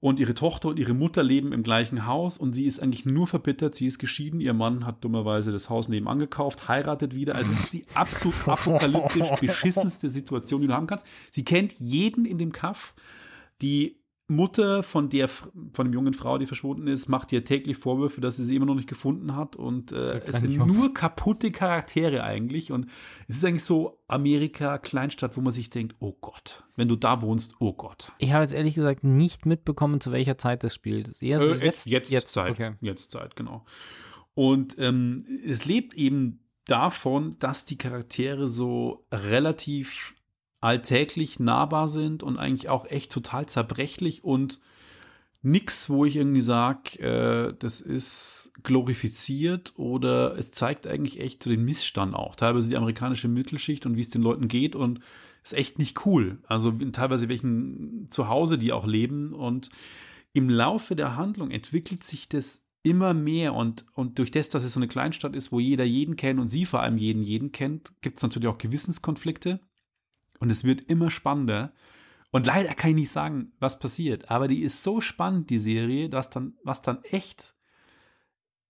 und ihre Tochter und ihre Mutter leben im gleichen Haus und sie ist eigentlich nur verbittert. Sie ist geschieden. Ihr Mann hat dummerweise das Haus nebenan gekauft, heiratet wieder. Also es ist die absolut apokalyptisch beschissenste Situation, die du haben kannst. Sie kennt jeden in dem Kaff. Die Mutter von der von dem jungen Frau, die verschwunden ist, macht ihr täglich Vorwürfe, dass sie sie immer noch nicht gefunden hat und äh, es sind nur kaputte Charaktere eigentlich und es ist eigentlich so Amerika Kleinstadt, wo man sich denkt, oh Gott, wenn du da wohnst, oh Gott. Ich habe jetzt ehrlich gesagt nicht mitbekommen, zu welcher Zeit das spielt. So äh, jetzt, jetzt, jetzt Zeit, okay. jetzt Zeit, genau. Und ähm, es lebt eben davon, dass die Charaktere so relativ alltäglich nahbar sind und eigentlich auch echt total zerbrechlich und nix, wo ich irgendwie sage, äh, das ist glorifiziert oder es zeigt eigentlich echt so den Missstand auch. Teilweise die amerikanische Mittelschicht und wie es den Leuten geht und ist echt nicht cool. Also teilweise welchen Zuhause die auch leben und im Laufe der Handlung entwickelt sich das immer mehr und, und durch das, dass es so eine Kleinstadt ist, wo jeder jeden kennt und sie vor allem jeden jeden kennt, gibt es natürlich auch Gewissenskonflikte. Und es wird immer spannender. Und leider kann ich nicht sagen, was passiert. Aber die ist so spannend, die Serie, dass dann, was dann echt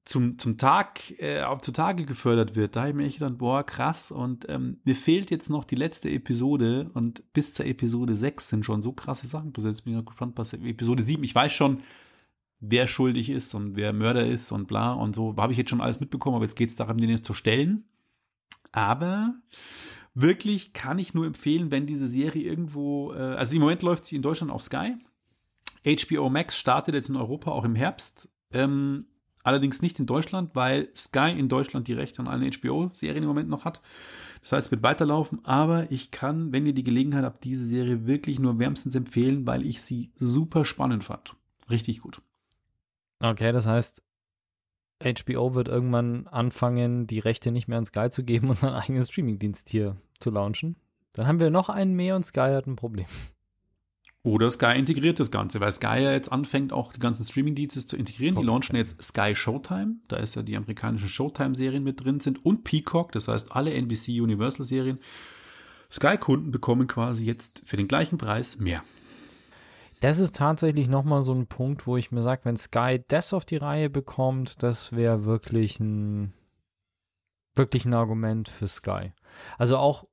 zum, zum Tag, äh, auf zutage gefördert wird. Da habe ich mir echt gedacht, boah, krass. Und ähm, mir fehlt jetzt noch die letzte Episode und bis zur Episode 6 sind schon so krasse Sachen passiert. Jetzt bin ich noch gespannt, was Episode 7. Ich weiß schon, wer schuldig ist und wer Mörder ist und bla und so. Habe ich jetzt schon alles mitbekommen, aber jetzt geht es darum, den jetzt zu stellen. Aber wirklich kann ich nur empfehlen, wenn diese Serie irgendwo, äh, also im Moment läuft sie in Deutschland auf Sky. HBO Max startet jetzt in Europa auch im Herbst. Ähm, allerdings nicht in Deutschland, weil Sky in Deutschland die Rechte an allen HBO-Serien im Moment noch hat. Das heißt, es wird weiterlaufen, aber ich kann, wenn ihr die Gelegenheit habt, diese Serie wirklich nur wärmstens empfehlen, weil ich sie super spannend fand. Richtig gut. Okay, das heißt, HBO wird irgendwann anfangen, die Rechte nicht mehr an Sky zu geben und seinen eigenen Streamingdienst hier zu launchen. Dann haben wir noch einen mehr und Sky hat ein Problem. Oder Sky integriert das Ganze, weil Sky ja jetzt anfängt, auch die ganzen Streamingdienste zu integrieren. Die launchen jetzt Sky Showtime, da ist ja die amerikanischen Showtime-Serien mit drin sind und Peacock, das heißt alle NBC Universal-Serien. Sky-Kunden bekommen quasi jetzt für den gleichen Preis mehr. Das ist tatsächlich nochmal so ein Punkt, wo ich mir sage, wenn Sky das auf die Reihe bekommt, das wäre wirklich ein, wirklich ein Argument für Sky. Also auch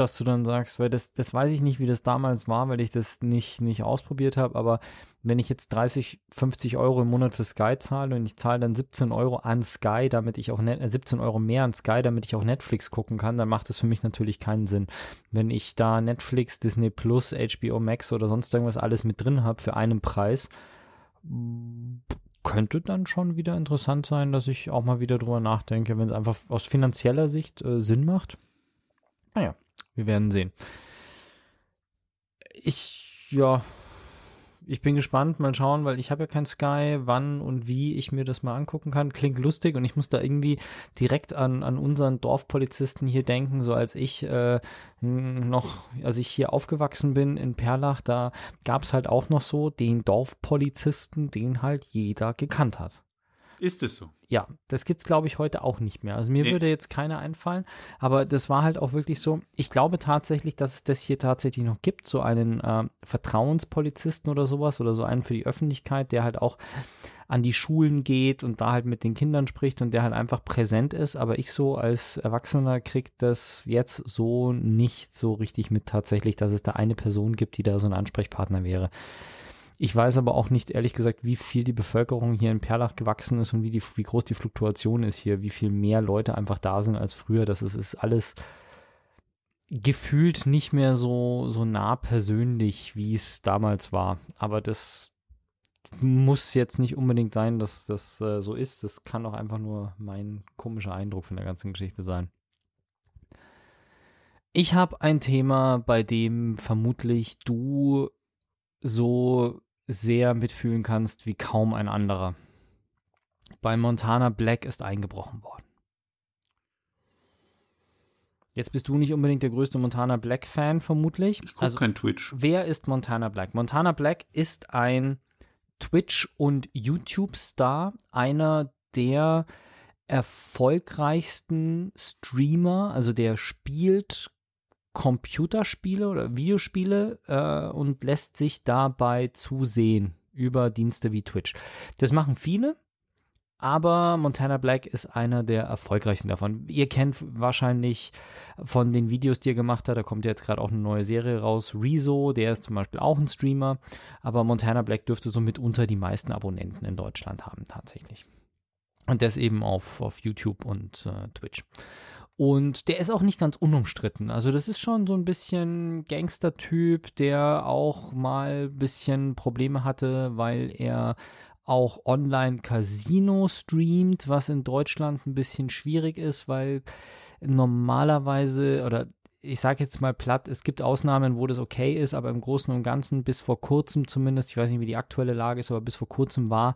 dass du dann sagst, weil das, das weiß ich nicht, wie das damals war, weil ich das nicht, nicht ausprobiert habe, aber wenn ich jetzt 30, 50 Euro im Monat für Sky zahle und ich zahle dann 17 Euro an Sky, damit ich auch net, äh, 17 Euro mehr an Sky, damit ich auch Netflix gucken kann, dann macht das für mich natürlich keinen Sinn. Wenn ich da Netflix, Disney Plus, HBO Max oder sonst irgendwas alles mit drin habe für einen Preis, könnte dann schon wieder interessant sein, dass ich auch mal wieder drüber nachdenke, wenn es einfach aus finanzieller Sicht äh, Sinn macht. Naja, wir werden sehen. Ich, ja, ich bin gespannt, mal schauen, weil ich habe ja kein Sky, wann und wie ich mir das mal angucken kann. Klingt lustig und ich muss da irgendwie direkt an, an unseren Dorfpolizisten hier denken, so als ich äh, noch, als ich hier aufgewachsen bin in Perlach, da gab es halt auch noch so den Dorfpolizisten, den halt jeder gekannt hat. Ist es so? Ja, das gibt's glaube ich heute auch nicht mehr. Also mir Nee. würde jetzt keiner einfallen, aber das war halt auch wirklich so. Ich glaube tatsächlich, dass es das hier tatsächlich noch gibt, so einen äh, Vertrauenspolizisten oder sowas oder so einen für die Öffentlichkeit, der halt auch an die Schulen geht und da halt mit den Kindern spricht und der halt einfach präsent ist. Aber ich so als Erwachsener krieg das jetzt so nicht so richtig mit tatsächlich, dass es da eine Person gibt, die da so ein Ansprechpartner wäre. Ich weiß aber auch nicht, ehrlich gesagt, wie viel die Bevölkerung hier in Perlach gewachsen ist und wie, die, wie groß die Fluktuation ist hier, wie viel mehr Leute einfach da sind als früher. Das ist, ist alles gefühlt nicht mehr so, so nah persönlich, wie es damals war. Aber das muss jetzt nicht unbedingt sein, dass das äh, so ist. Das kann auch einfach nur mein komischer Eindruck von der ganzen Geschichte sein. Ich habe ein Thema, bei dem vermutlich du so sehr mitfühlen kannst wie kaum ein anderer. Bei Montana Black ist eingebrochen worden. Jetzt bist du nicht unbedingt der größte Montana Black Fan, vermutlich. Ich gucke kein Twitch. Wer ist Montana Black? Montana Black ist ein Twitch- und YouTube-Star, einer der erfolgreichsten Streamer, also der spielt Computerspiele oder Videospiele äh, und lässt sich dabei zusehen über Dienste wie Twitch. Das machen viele, aber Montana Black ist einer der erfolgreichsten davon. Ihr kennt wahrscheinlich von den Videos, die er gemacht hat, da kommt jetzt gerade auch eine neue Serie raus. Rezo, der ist zum Beispiel auch ein Streamer, aber Montana Black dürfte so mitunter die meisten Abonnenten in Deutschland haben, tatsächlich. Und das eben auf, auf YouTube und äh, Twitch. Und der ist auch nicht ganz unumstritten. Also das ist schon so ein bisschen Gangster-Typ, der auch mal ein bisschen Probleme hatte, weil er auch Online-Casino streamt, was in Deutschland ein bisschen schwierig ist, weil normalerweise oder ich sage jetzt mal platt, es gibt Ausnahmen, wo das okay ist, aber im Großen und Ganzen bis vor kurzem zumindest, ich weiß nicht, wie die aktuelle Lage ist, aber bis vor kurzem war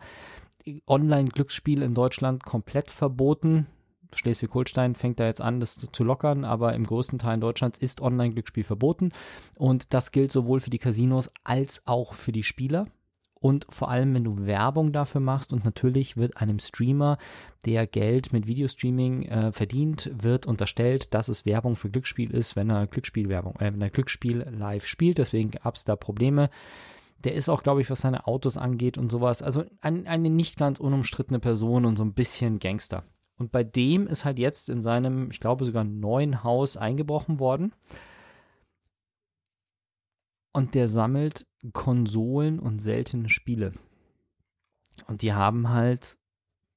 Online-Glücksspiel in Deutschland komplett verboten. Schleswig-Holstein fängt da jetzt an, das zu lockern, aber im größten Teil Deutschlands ist Online-Glücksspiel verboten. Und das gilt sowohl für die Casinos als auch für die Spieler. Und vor allem, wenn du Werbung dafür machst und natürlich wird einem Streamer, der Geld mit Videostreaming äh, verdient, wird unterstellt, dass es Werbung für Glücksspiel ist, wenn er Glücksspielwerbung, äh, wenn er Glücksspiel live spielt. Deswegen gab es da Probleme. Der ist auch, glaube ich, was seine Autos angeht und sowas. Also ein, eine nicht ganz unumstrittene Person und so ein bisschen Gangster. Und bei dem ist halt jetzt in seinem, ich glaube, sogar neuen Haus eingebrochen worden. Und der sammelt Konsolen und seltene Spiele. Und die haben halt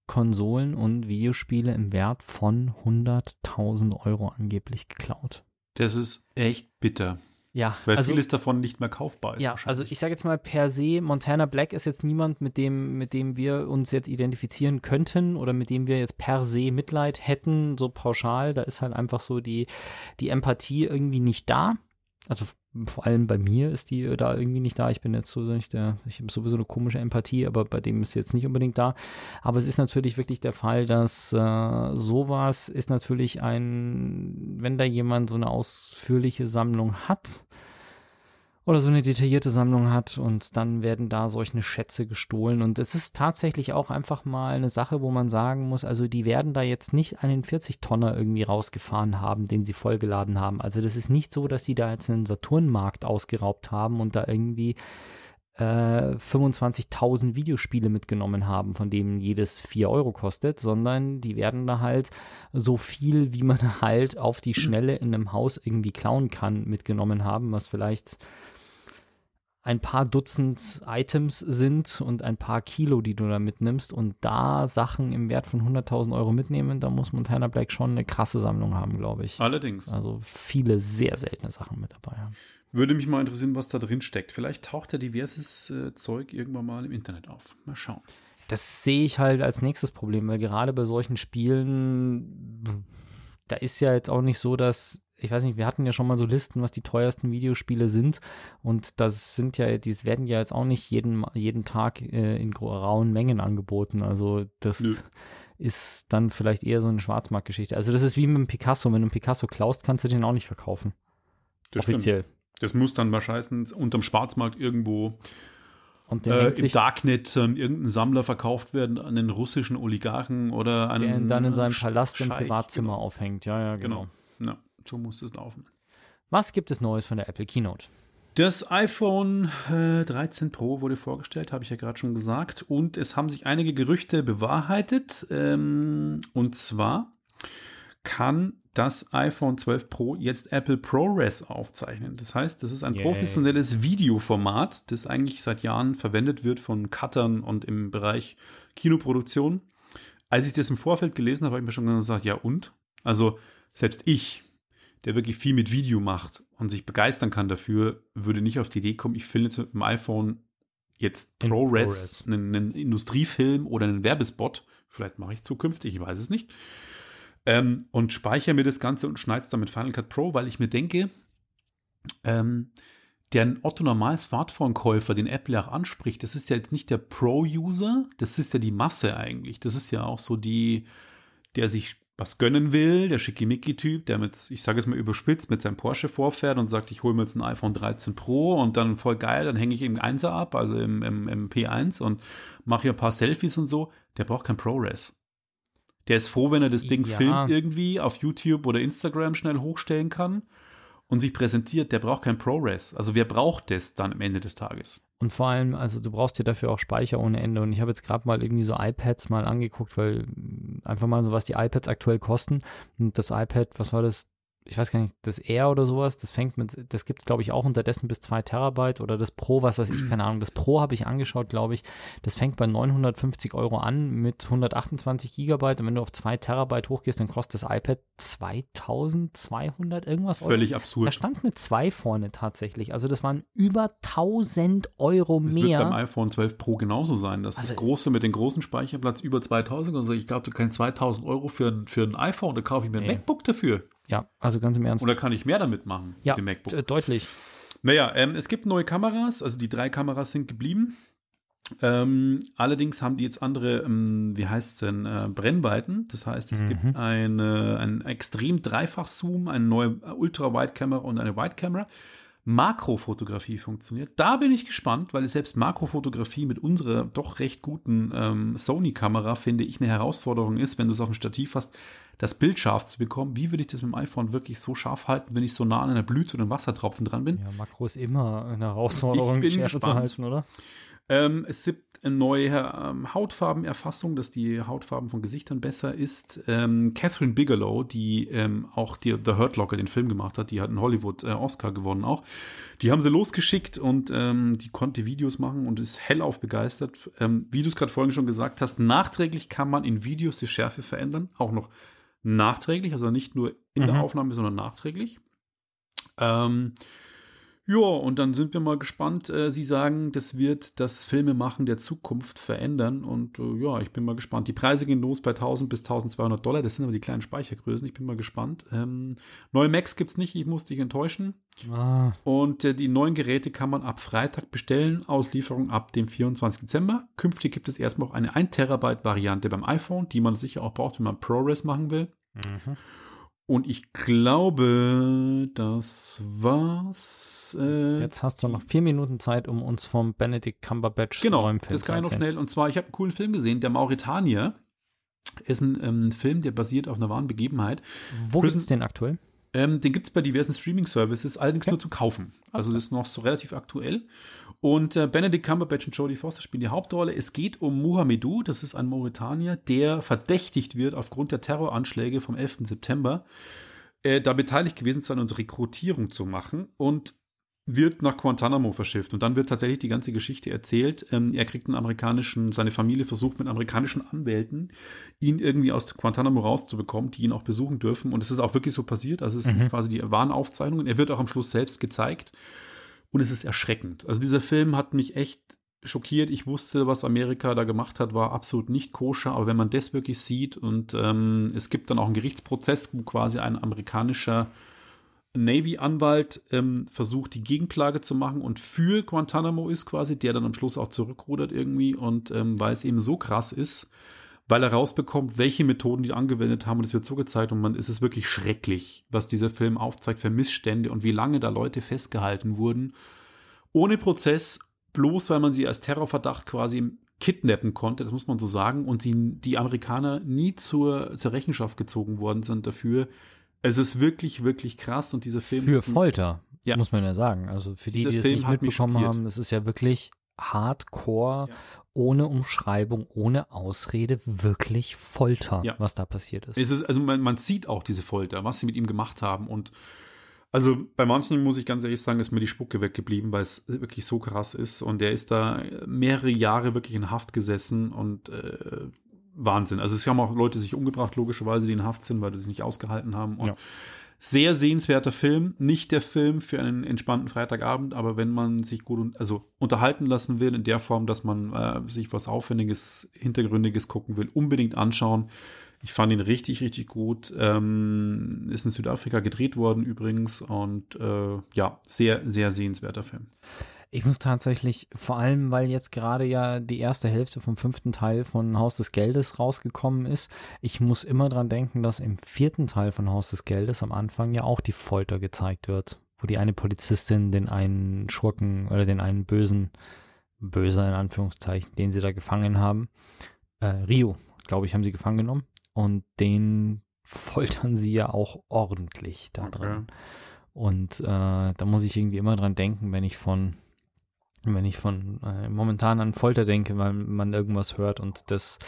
Konsolen und Videospiele im Wert von 100.000 Euro angeblich geklaut. Das ist echt bitter, Ja, weil also, vieles davon nicht mehr kaufbar ist. ja, also ich sage jetzt mal per se, Montana Black ist jetzt niemand, mit dem, mit dem wir uns jetzt identifizieren könnten oder mit dem wir jetzt per se Mitleid hätten, so pauschal. Da ist halt einfach so die, die Empathie irgendwie nicht da. Also vor allem bei mir ist die äh, da irgendwie nicht da. Ich bin jetzt so nicht der, ich habe sowieso eine komische Empathie, aber bei dem ist jetzt nicht unbedingt da. Aber es ist natürlich wirklich der Fall, dass äh, sowas ist natürlich ein, wenn da jemand so eine ausführliche Sammlung hat, oder so eine detaillierte Sammlung hat und dann werden da solche Schätze gestohlen. Und es ist tatsächlich auch einfach mal eine Sache, wo man sagen muss, also die werden da jetzt nicht einen 40-Tonner irgendwie rausgefahren haben, den sie vollgeladen haben. Also das ist nicht so, dass die da jetzt einen Saturnmarkt ausgeraubt haben und da irgendwie äh, 25.000 Videospiele mitgenommen haben, von denen jedes 4 Euro kostet, sondern die werden da halt so viel, wie man halt auf die Schnelle in einem Haus irgendwie klauen kann, mitgenommen haben, was vielleicht ein paar Dutzend Items sind und ein paar Kilo, die du da mitnimmst und da Sachen im Wert von 100.000 Euro mitnehmen, da muss Montana Black schon eine krasse Sammlung haben, glaube ich. Allerdings. Also viele sehr seltene Sachen mit dabei haben. Würde mich mal interessieren, was da drin steckt. Vielleicht taucht ja diverses äh, Zeug irgendwann mal im Internet auf. Mal schauen. Das sehe ich halt als nächstes Problem, weil gerade bei solchen Spielen, da ist ja jetzt auch nicht so, dass ich weiß nicht, wir hatten ja schon mal so Listen, was die teuersten Videospiele sind. Und das sind ja, die werden ja jetzt auch nicht jeden, jeden Tag äh, in rauen Mengen angeboten. Also das Nö. ist dann vielleicht eher so eine Schwarzmarktgeschichte. Also das ist wie mit dem Picasso. Wenn du einen Picasso klaust, kannst du den auch nicht verkaufen. Das Offiziell. Stimmt. Das muss dann wahrscheinlich unterm Schwarzmarkt irgendwo äh, im Darknet an irgendein Sammler verkauft werden an den russischen Oligarchen oder an der ihn dann in seinem Palast im Privatzimmer genau. aufhängt. Ja, ja, genau. genau. Ja so muss es laufen. Was gibt es Neues von der Apple Keynote? Das iPhone äh, 13 Pro wurde vorgestellt, habe ich ja gerade schon gesagt. Und es haben sich einige Gerüchte bewahrheitet. Ähm, und zwar kann das iPhone 12 Pro jetzt Apple ProRes aufzeichnen. Das heißt, das ist ein Yay. professionelles Videoformat, das eigentlich seit Jahren verwendet wird von Cuttern und im Bereich Kinoproduktion. Als ich das im Vorfeld gelesen habe, habe ich mir schon gesagt, ja und? Also selbst ich der wirklich viel mit Video macht und sich begeistern kann dafür, würde nicht auf die Idee kommen, ich filme jetzt mit dem iPhone jetzt ProRes, einen, einen, Industriefilm oder einen Werbespot. Vielleicht mache ich es zukünftig, ich weiß es nicht. Ähm, und speichere mir das Ganze und schneide es dann mit Final Cut Pro, weil ich mir denke, ähm, der Otto normal Smartphone-Käufer, den Apple auch anspricht, das ist ja jetzt nicht der Pro-User, das ist ja die Masse eigentlich. Das ist ja auch so die, der sich was gönnen will, der Schickimicki-Typ, der mit, ich sage es mal überspitzt, mit seinem Porsche vorfährt und sagt, ich hole mir jetzt ein iPhone 13 Pro und dann voll geil, dann hänge ich im 1er ab, also im, im, im P1 und mache hier ein paar Selfies und so, der braucht kein ProRes. Der ist froh, wenn er das Ding ja. filmt irgendwie auf YouTube oder Instagram schnell hochstellen kann und sich präsentiert, der braucht kein ProRes. Also wer braucht das dann am Ende des Tages? Und vor allem, also du brauchst ja dafür auch Speicher ohne Ende. Und ich habe jetzt gerade mal irgendwie so iPads mal angeguckt, weil einfach mal so, was die iPads aktuell kosten. Und das iPad, was war das? Ich weiß gar nicht, das Air oder sowas, das fängt mit, das gibt es glaube ich auch unterdessen bis 2 Terabyte oder das Pro, was weiß ich, keine Ahnung, das Pro habe ich angeschaut, glaube ich, das fängt bei 950 Euro an mit 128 Gigabyte und wenn du auf 2 Terabyte hochgehst, dann kostet das iPad 2200 irgendwas Euro. Völlig absurd. Da stand eine 2 vorne tatsächlich, also das waren über 1000 Euro das mehr. Das wird beim iPhone 12 Pro genauso sein, dass also, das große mit dem großen Speicherplatz über 2000, also ich glaube, du kein 2000 Euro für ein, für ein iPhone, da kaufe ich mir ein nee. MacBook dafür. Ja, also ganz im Ernst. Oder kann ich mehr damit machen? Ja, mit dem MacBook? deutlich. Naja, ähm, es gibt neue Kameras, also die drei Kameras sind geblieben. Ähm, allerdings haben die jetzt andere, ähm, wie heißt es denn, äh, Brennweiten. Das heißt, es mhm. gibt eine, einen extrem Dreifach-Zoom, eine neue Ultra-Wide-Kamera und eine Wide-Kamera. Makrofotografie funktioniert. Da bin ich gespannt, weil selbst Makrofotografie mit unserer doch recht guten ähm, Sony-Kamera, finde ich, eine Herausforderung ist, wenn du es auf dem Stativ hast, das Bild scharf zu bekommen. Wie würde ich das mit dem iPhone wirklich so scharf halten, wenn ich so nah an einer Blüte oder einem Wassertropfen dran bin? Ja, Makro ist immer eine Herausforderung, ich bin gespannt. zu halten, oder? Ähm, es gibt eine neue ähm, Hautfarbenerfassung, dass die Hautfarben von Gesichtern besser ist. Ähm, Catherine Bigelow, die ähm, auch die The Hurt Locker den Film gemacht hat, die hat einen Hollywood-Oscar äh, gewonnen auch. Die haben sie losgeschickt und ähm, die konnte Videos machen und ist hellauf begeistert. Ähm, wie du es gerade vorhin schon gesagt hast, nachträglich kann man in Videos die Schärfe verändern, auch noch nachträglich, also nicht nur in mhm. der Aufnahme, sondern nachträglich. Ähm, ja, und dann sind wir mal gespannt. Äh, Sie sagen, das wird das Filmemachen der Zukunft verändern. Und äh, ja, ich bin mal gespannt. Die Preise gehen los bei 1000 bis 1200 Dollar. Das sind aber die kleinen Speichergrößen. Ich bin mal gespannt. Ähm, neue Macs gibt es nicht. Ich muss dich enttäuschen. Ah. Und äh, die neuen Geräte kann man ab Freitag bestellen. Auslieferung ab dem 24. Dezember. Künftig gibt es erstmal auch eine 1 Terabyte Variante beim iPhone, die man sicher auch braucht, wenn man ProRes machen will. Mhm. Und ich glaube, das war's. Äh, Jetzt hast du noch vier Minuten Zeit, um uns vom Benedict Cumberbatch genau, neuen Film das kann ich noch schnell. Und zwar, ich habe einen coolen Film gesehen, der Mauretanier. Ist ein ähm, Film, der basiert auf einer wahren Begebenheit. Wo gibt es den aktuell? Ähm, den gibt es bei diversen Streaming-Services, allerdings okay. nur zu kaufen. Also das ist noch so relativ aktuell. Und äh, Benedict Cumberbatch und Jodie Foster spielen die Hauptrolle. Es geht um Mohamedou, das ist ein Mauretanier, der verdächtigt wird aufgrund der Terroranschläge vom 11. September, äh, da beteiligt gewesen zu sein und Rekrutierung zu machen. Und wird nach Guantanamo verschifft und dann wird tatsächlich die ganze Geschichte erzählt. Ähm, er kriegt einen amerikanischen, seine Familie versucht mit amerikanischen Anwälten, ihn irgendwie aus Guantanamo rauszubekommen, die ihn auch besuchen dürfen. Und es ist auch wirklich so passiert. Also es sind mhm. quasi die wahren Aufzeichnungen. Er wird auch am Schluss selbst gezeigt und es ist erschreckend. Also dieser Film hat mich echt schockiert. Ich wusste, was Amerika da gemacht hat, war absolut nicht koscher. Aber wenn man das wirklich sieht und ähm, es gibt dann auch einen Gerichtsprozess, wo quasi ein amerikanischer Navy-Anwalt ähm, versucht, die Gegenklage zu machen und für Guantanamo ist quasi, der dann am Schluss auch zurückrudert irgendwie und ähm, weil es eben so krass ist, weil er rausbekommt, welche Methoden die angewendet haben und es wird so gezeigt und man ist es wirklich schrecklich, was dieser Film aufzeigt für Missstände und wie lange da Leute festgehalten wurden, ohne Prozess, bloß weil man sie als Terrorverdacht quasi kidnappen konnte, das muss man so sagen, und sie, die Amerikaner nie zur, zur Rechenschaft gezogen worden sind dafür. Es ist wirklich, wirklich krass und dieser Film. Für Folter, Ja. muss man ja sagen. Also für die, Dieser die es nicht mitbekommen haben, es ist ja wirklich hardcore, Ja. Ohne Umschreibung, ohne Ausrede, wirklich Folter, Ja. was da passiert ist. Es ist, also man, man sieht auch diese Folter, was sie mit ihm gemacht haben. Und also bei manchen muss ich ganz ehrlich sagen, ist mir die Spucke weggeblieben, weil es wirklich so krass ist. Und er ist da mehrere Jahre wirklich in Haft gesessen und äh, Wahnsinn. Also es haben auch Leute sich umgebracht, logischerweise, die in Haft sind, weil die es nicht ausgehalten haben. Und Ja. Sehr sehenswerter Film. Nicht der Film für einen entspannten Freitagabend, aber wenn man sich gut un- also unterhalten lassen will, in der Form, dass man äh, sich was Aufwendiges, Hintergründiges gucken will, unbedingt anschauen. Ich fand ihn richtig, richtig gut. Ähm, ist in Südafrika gedreht worden übrigens und äh, ja, sehr, sehr sehenswerter Film. Ich muss tatsächlich, vor allem, weil jetzt gerade ja die erste Hälfte vom fünften Teil von Haus des Geldes rausgekommen ist, ich muss immer dran denken, dass im vierten Teil von Haus des Geldes am Anfang ja auch die Folter gezeigt wird, wo die eine Polizistin den einen Schurken oder den einen bösen, böser in Anführungszeichen, den sie da gefangen haben, äh, Rio, glaube ich, haben sie gefangen genommen und den foltern sie ja auch ordentlich da Okay. drin. Und äh, da muss ich irgendwie immer dran denken, wenn ich von, wenn ich von äh, momentan an Folter denke, weil man irgendwas hört und das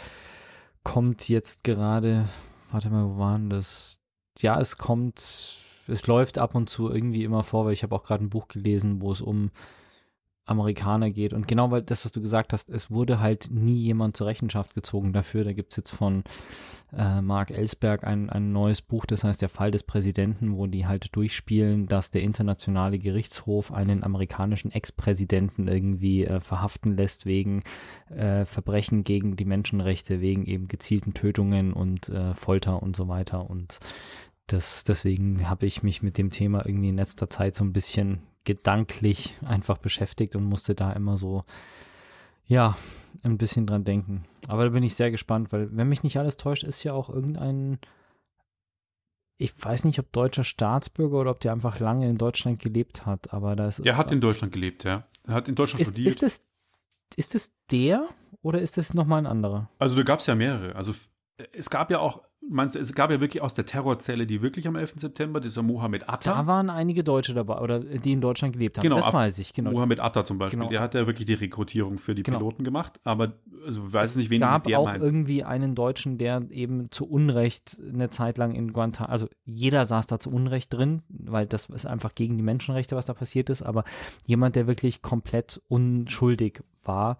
kommt jetzt gerade, warte mal, wo war denn das? Ja, es kommt, es läuft ab und zu irgendwie immer vor, weil ich habe auch gerade ein Buch gelesen, wo es um Amerikaner geht. Und genau weil das, was du gesagt hast, es wurde halt nie jemand zur Rechenschaft gezogen dafür. Da gibt es jetzt von äh, Mark Ellsberg ein, ein neues Buch, das heißt Der Fall des Präsidenten, wo die halt durchspielen, dass der internationale Gerichtshof einen amerikanischen Ex-Präsidenten irgendwie äh, verhaften lässt wegen äh, Verbrechen gegen die Menschenrechte, wegen eben gezielten Tötungen und äh, Folter und so weiter. Und das, deswegen habe ich mich mit dem Thema irgendwie in letzter Zeit so ein bisschen gedanklich einfach beschäftigt und musste da immer so, ja, ein bisschen dran denken. Aber da bin ich sehr gespannt, weil, wenn mich nicht alles täuscht, ist ja auch irgendein, ich weiß nicht, ob deutscher Staatsbürger oder ob der einfach lange in Deutschland gelebt hat, aber das ist. Er hat in Deutschland gelebt, ja. Er hat in Deutschland ist, studiert. ist das, ist das der oder ist das nochmal ein anderer? Also da gab es ja mehrere. Also es gab ja auch, meinst du, es gab ja wirklich aus der Terrorzelle, die wirklich am 11. September, dieser Mohammed Atta. Da waren einige Deutsche dabei, oder die in Deutschland gelebt haben. Genau, das weiß ich, genau. Mohammed Atta zum Beispiel, Genau. der hat ja wirklich die Rekrutierung für die Genau. Piloten gemacht, aber also ich weiß nicht, wen gab der auch meinst. irgendwie einen Deutschen, der eben zu Unrecht eine Zeit lang in Guantanamo, also jeder saß da zu Unrecht drin, weil das ist einfach gegen die Menschenrechte, was da passiert ist, aber jemand, der wirklich komplett unschuldig war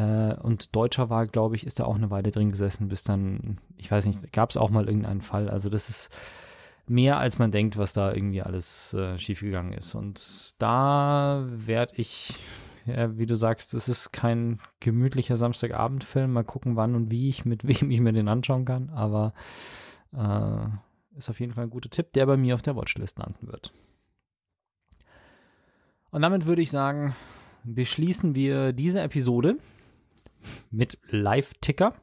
äh, und Deutscher war, glaube ich, ist da auch eine Weile drin gesessen, bis dann, ich weiß nicht, gab es auch mal irgendeinen Fall, also das ist mehr als man denkt, was da irgendwie alles äh, schiefgegangen ist und da werde ich ja, wie du sagst, es ist kein gemütlicher Samstagabendfilm. Mal gucken, wann und wie ich, mit wem ich mir den anschauen kann. Aber äh, ist auf jeden Fall ein guter Tipp, der bei mir auf der Watchlist landen wird. Und damit würde ich sagen, beschließen wir diese Episode mit Live-Ticker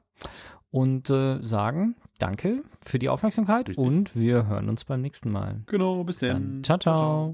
und äh, sagen Danke für die Aufmerksamkeit Richtig. und wir hören uns beim nächsten Mal. Genau, bis Dann, dann. ciao, ciao.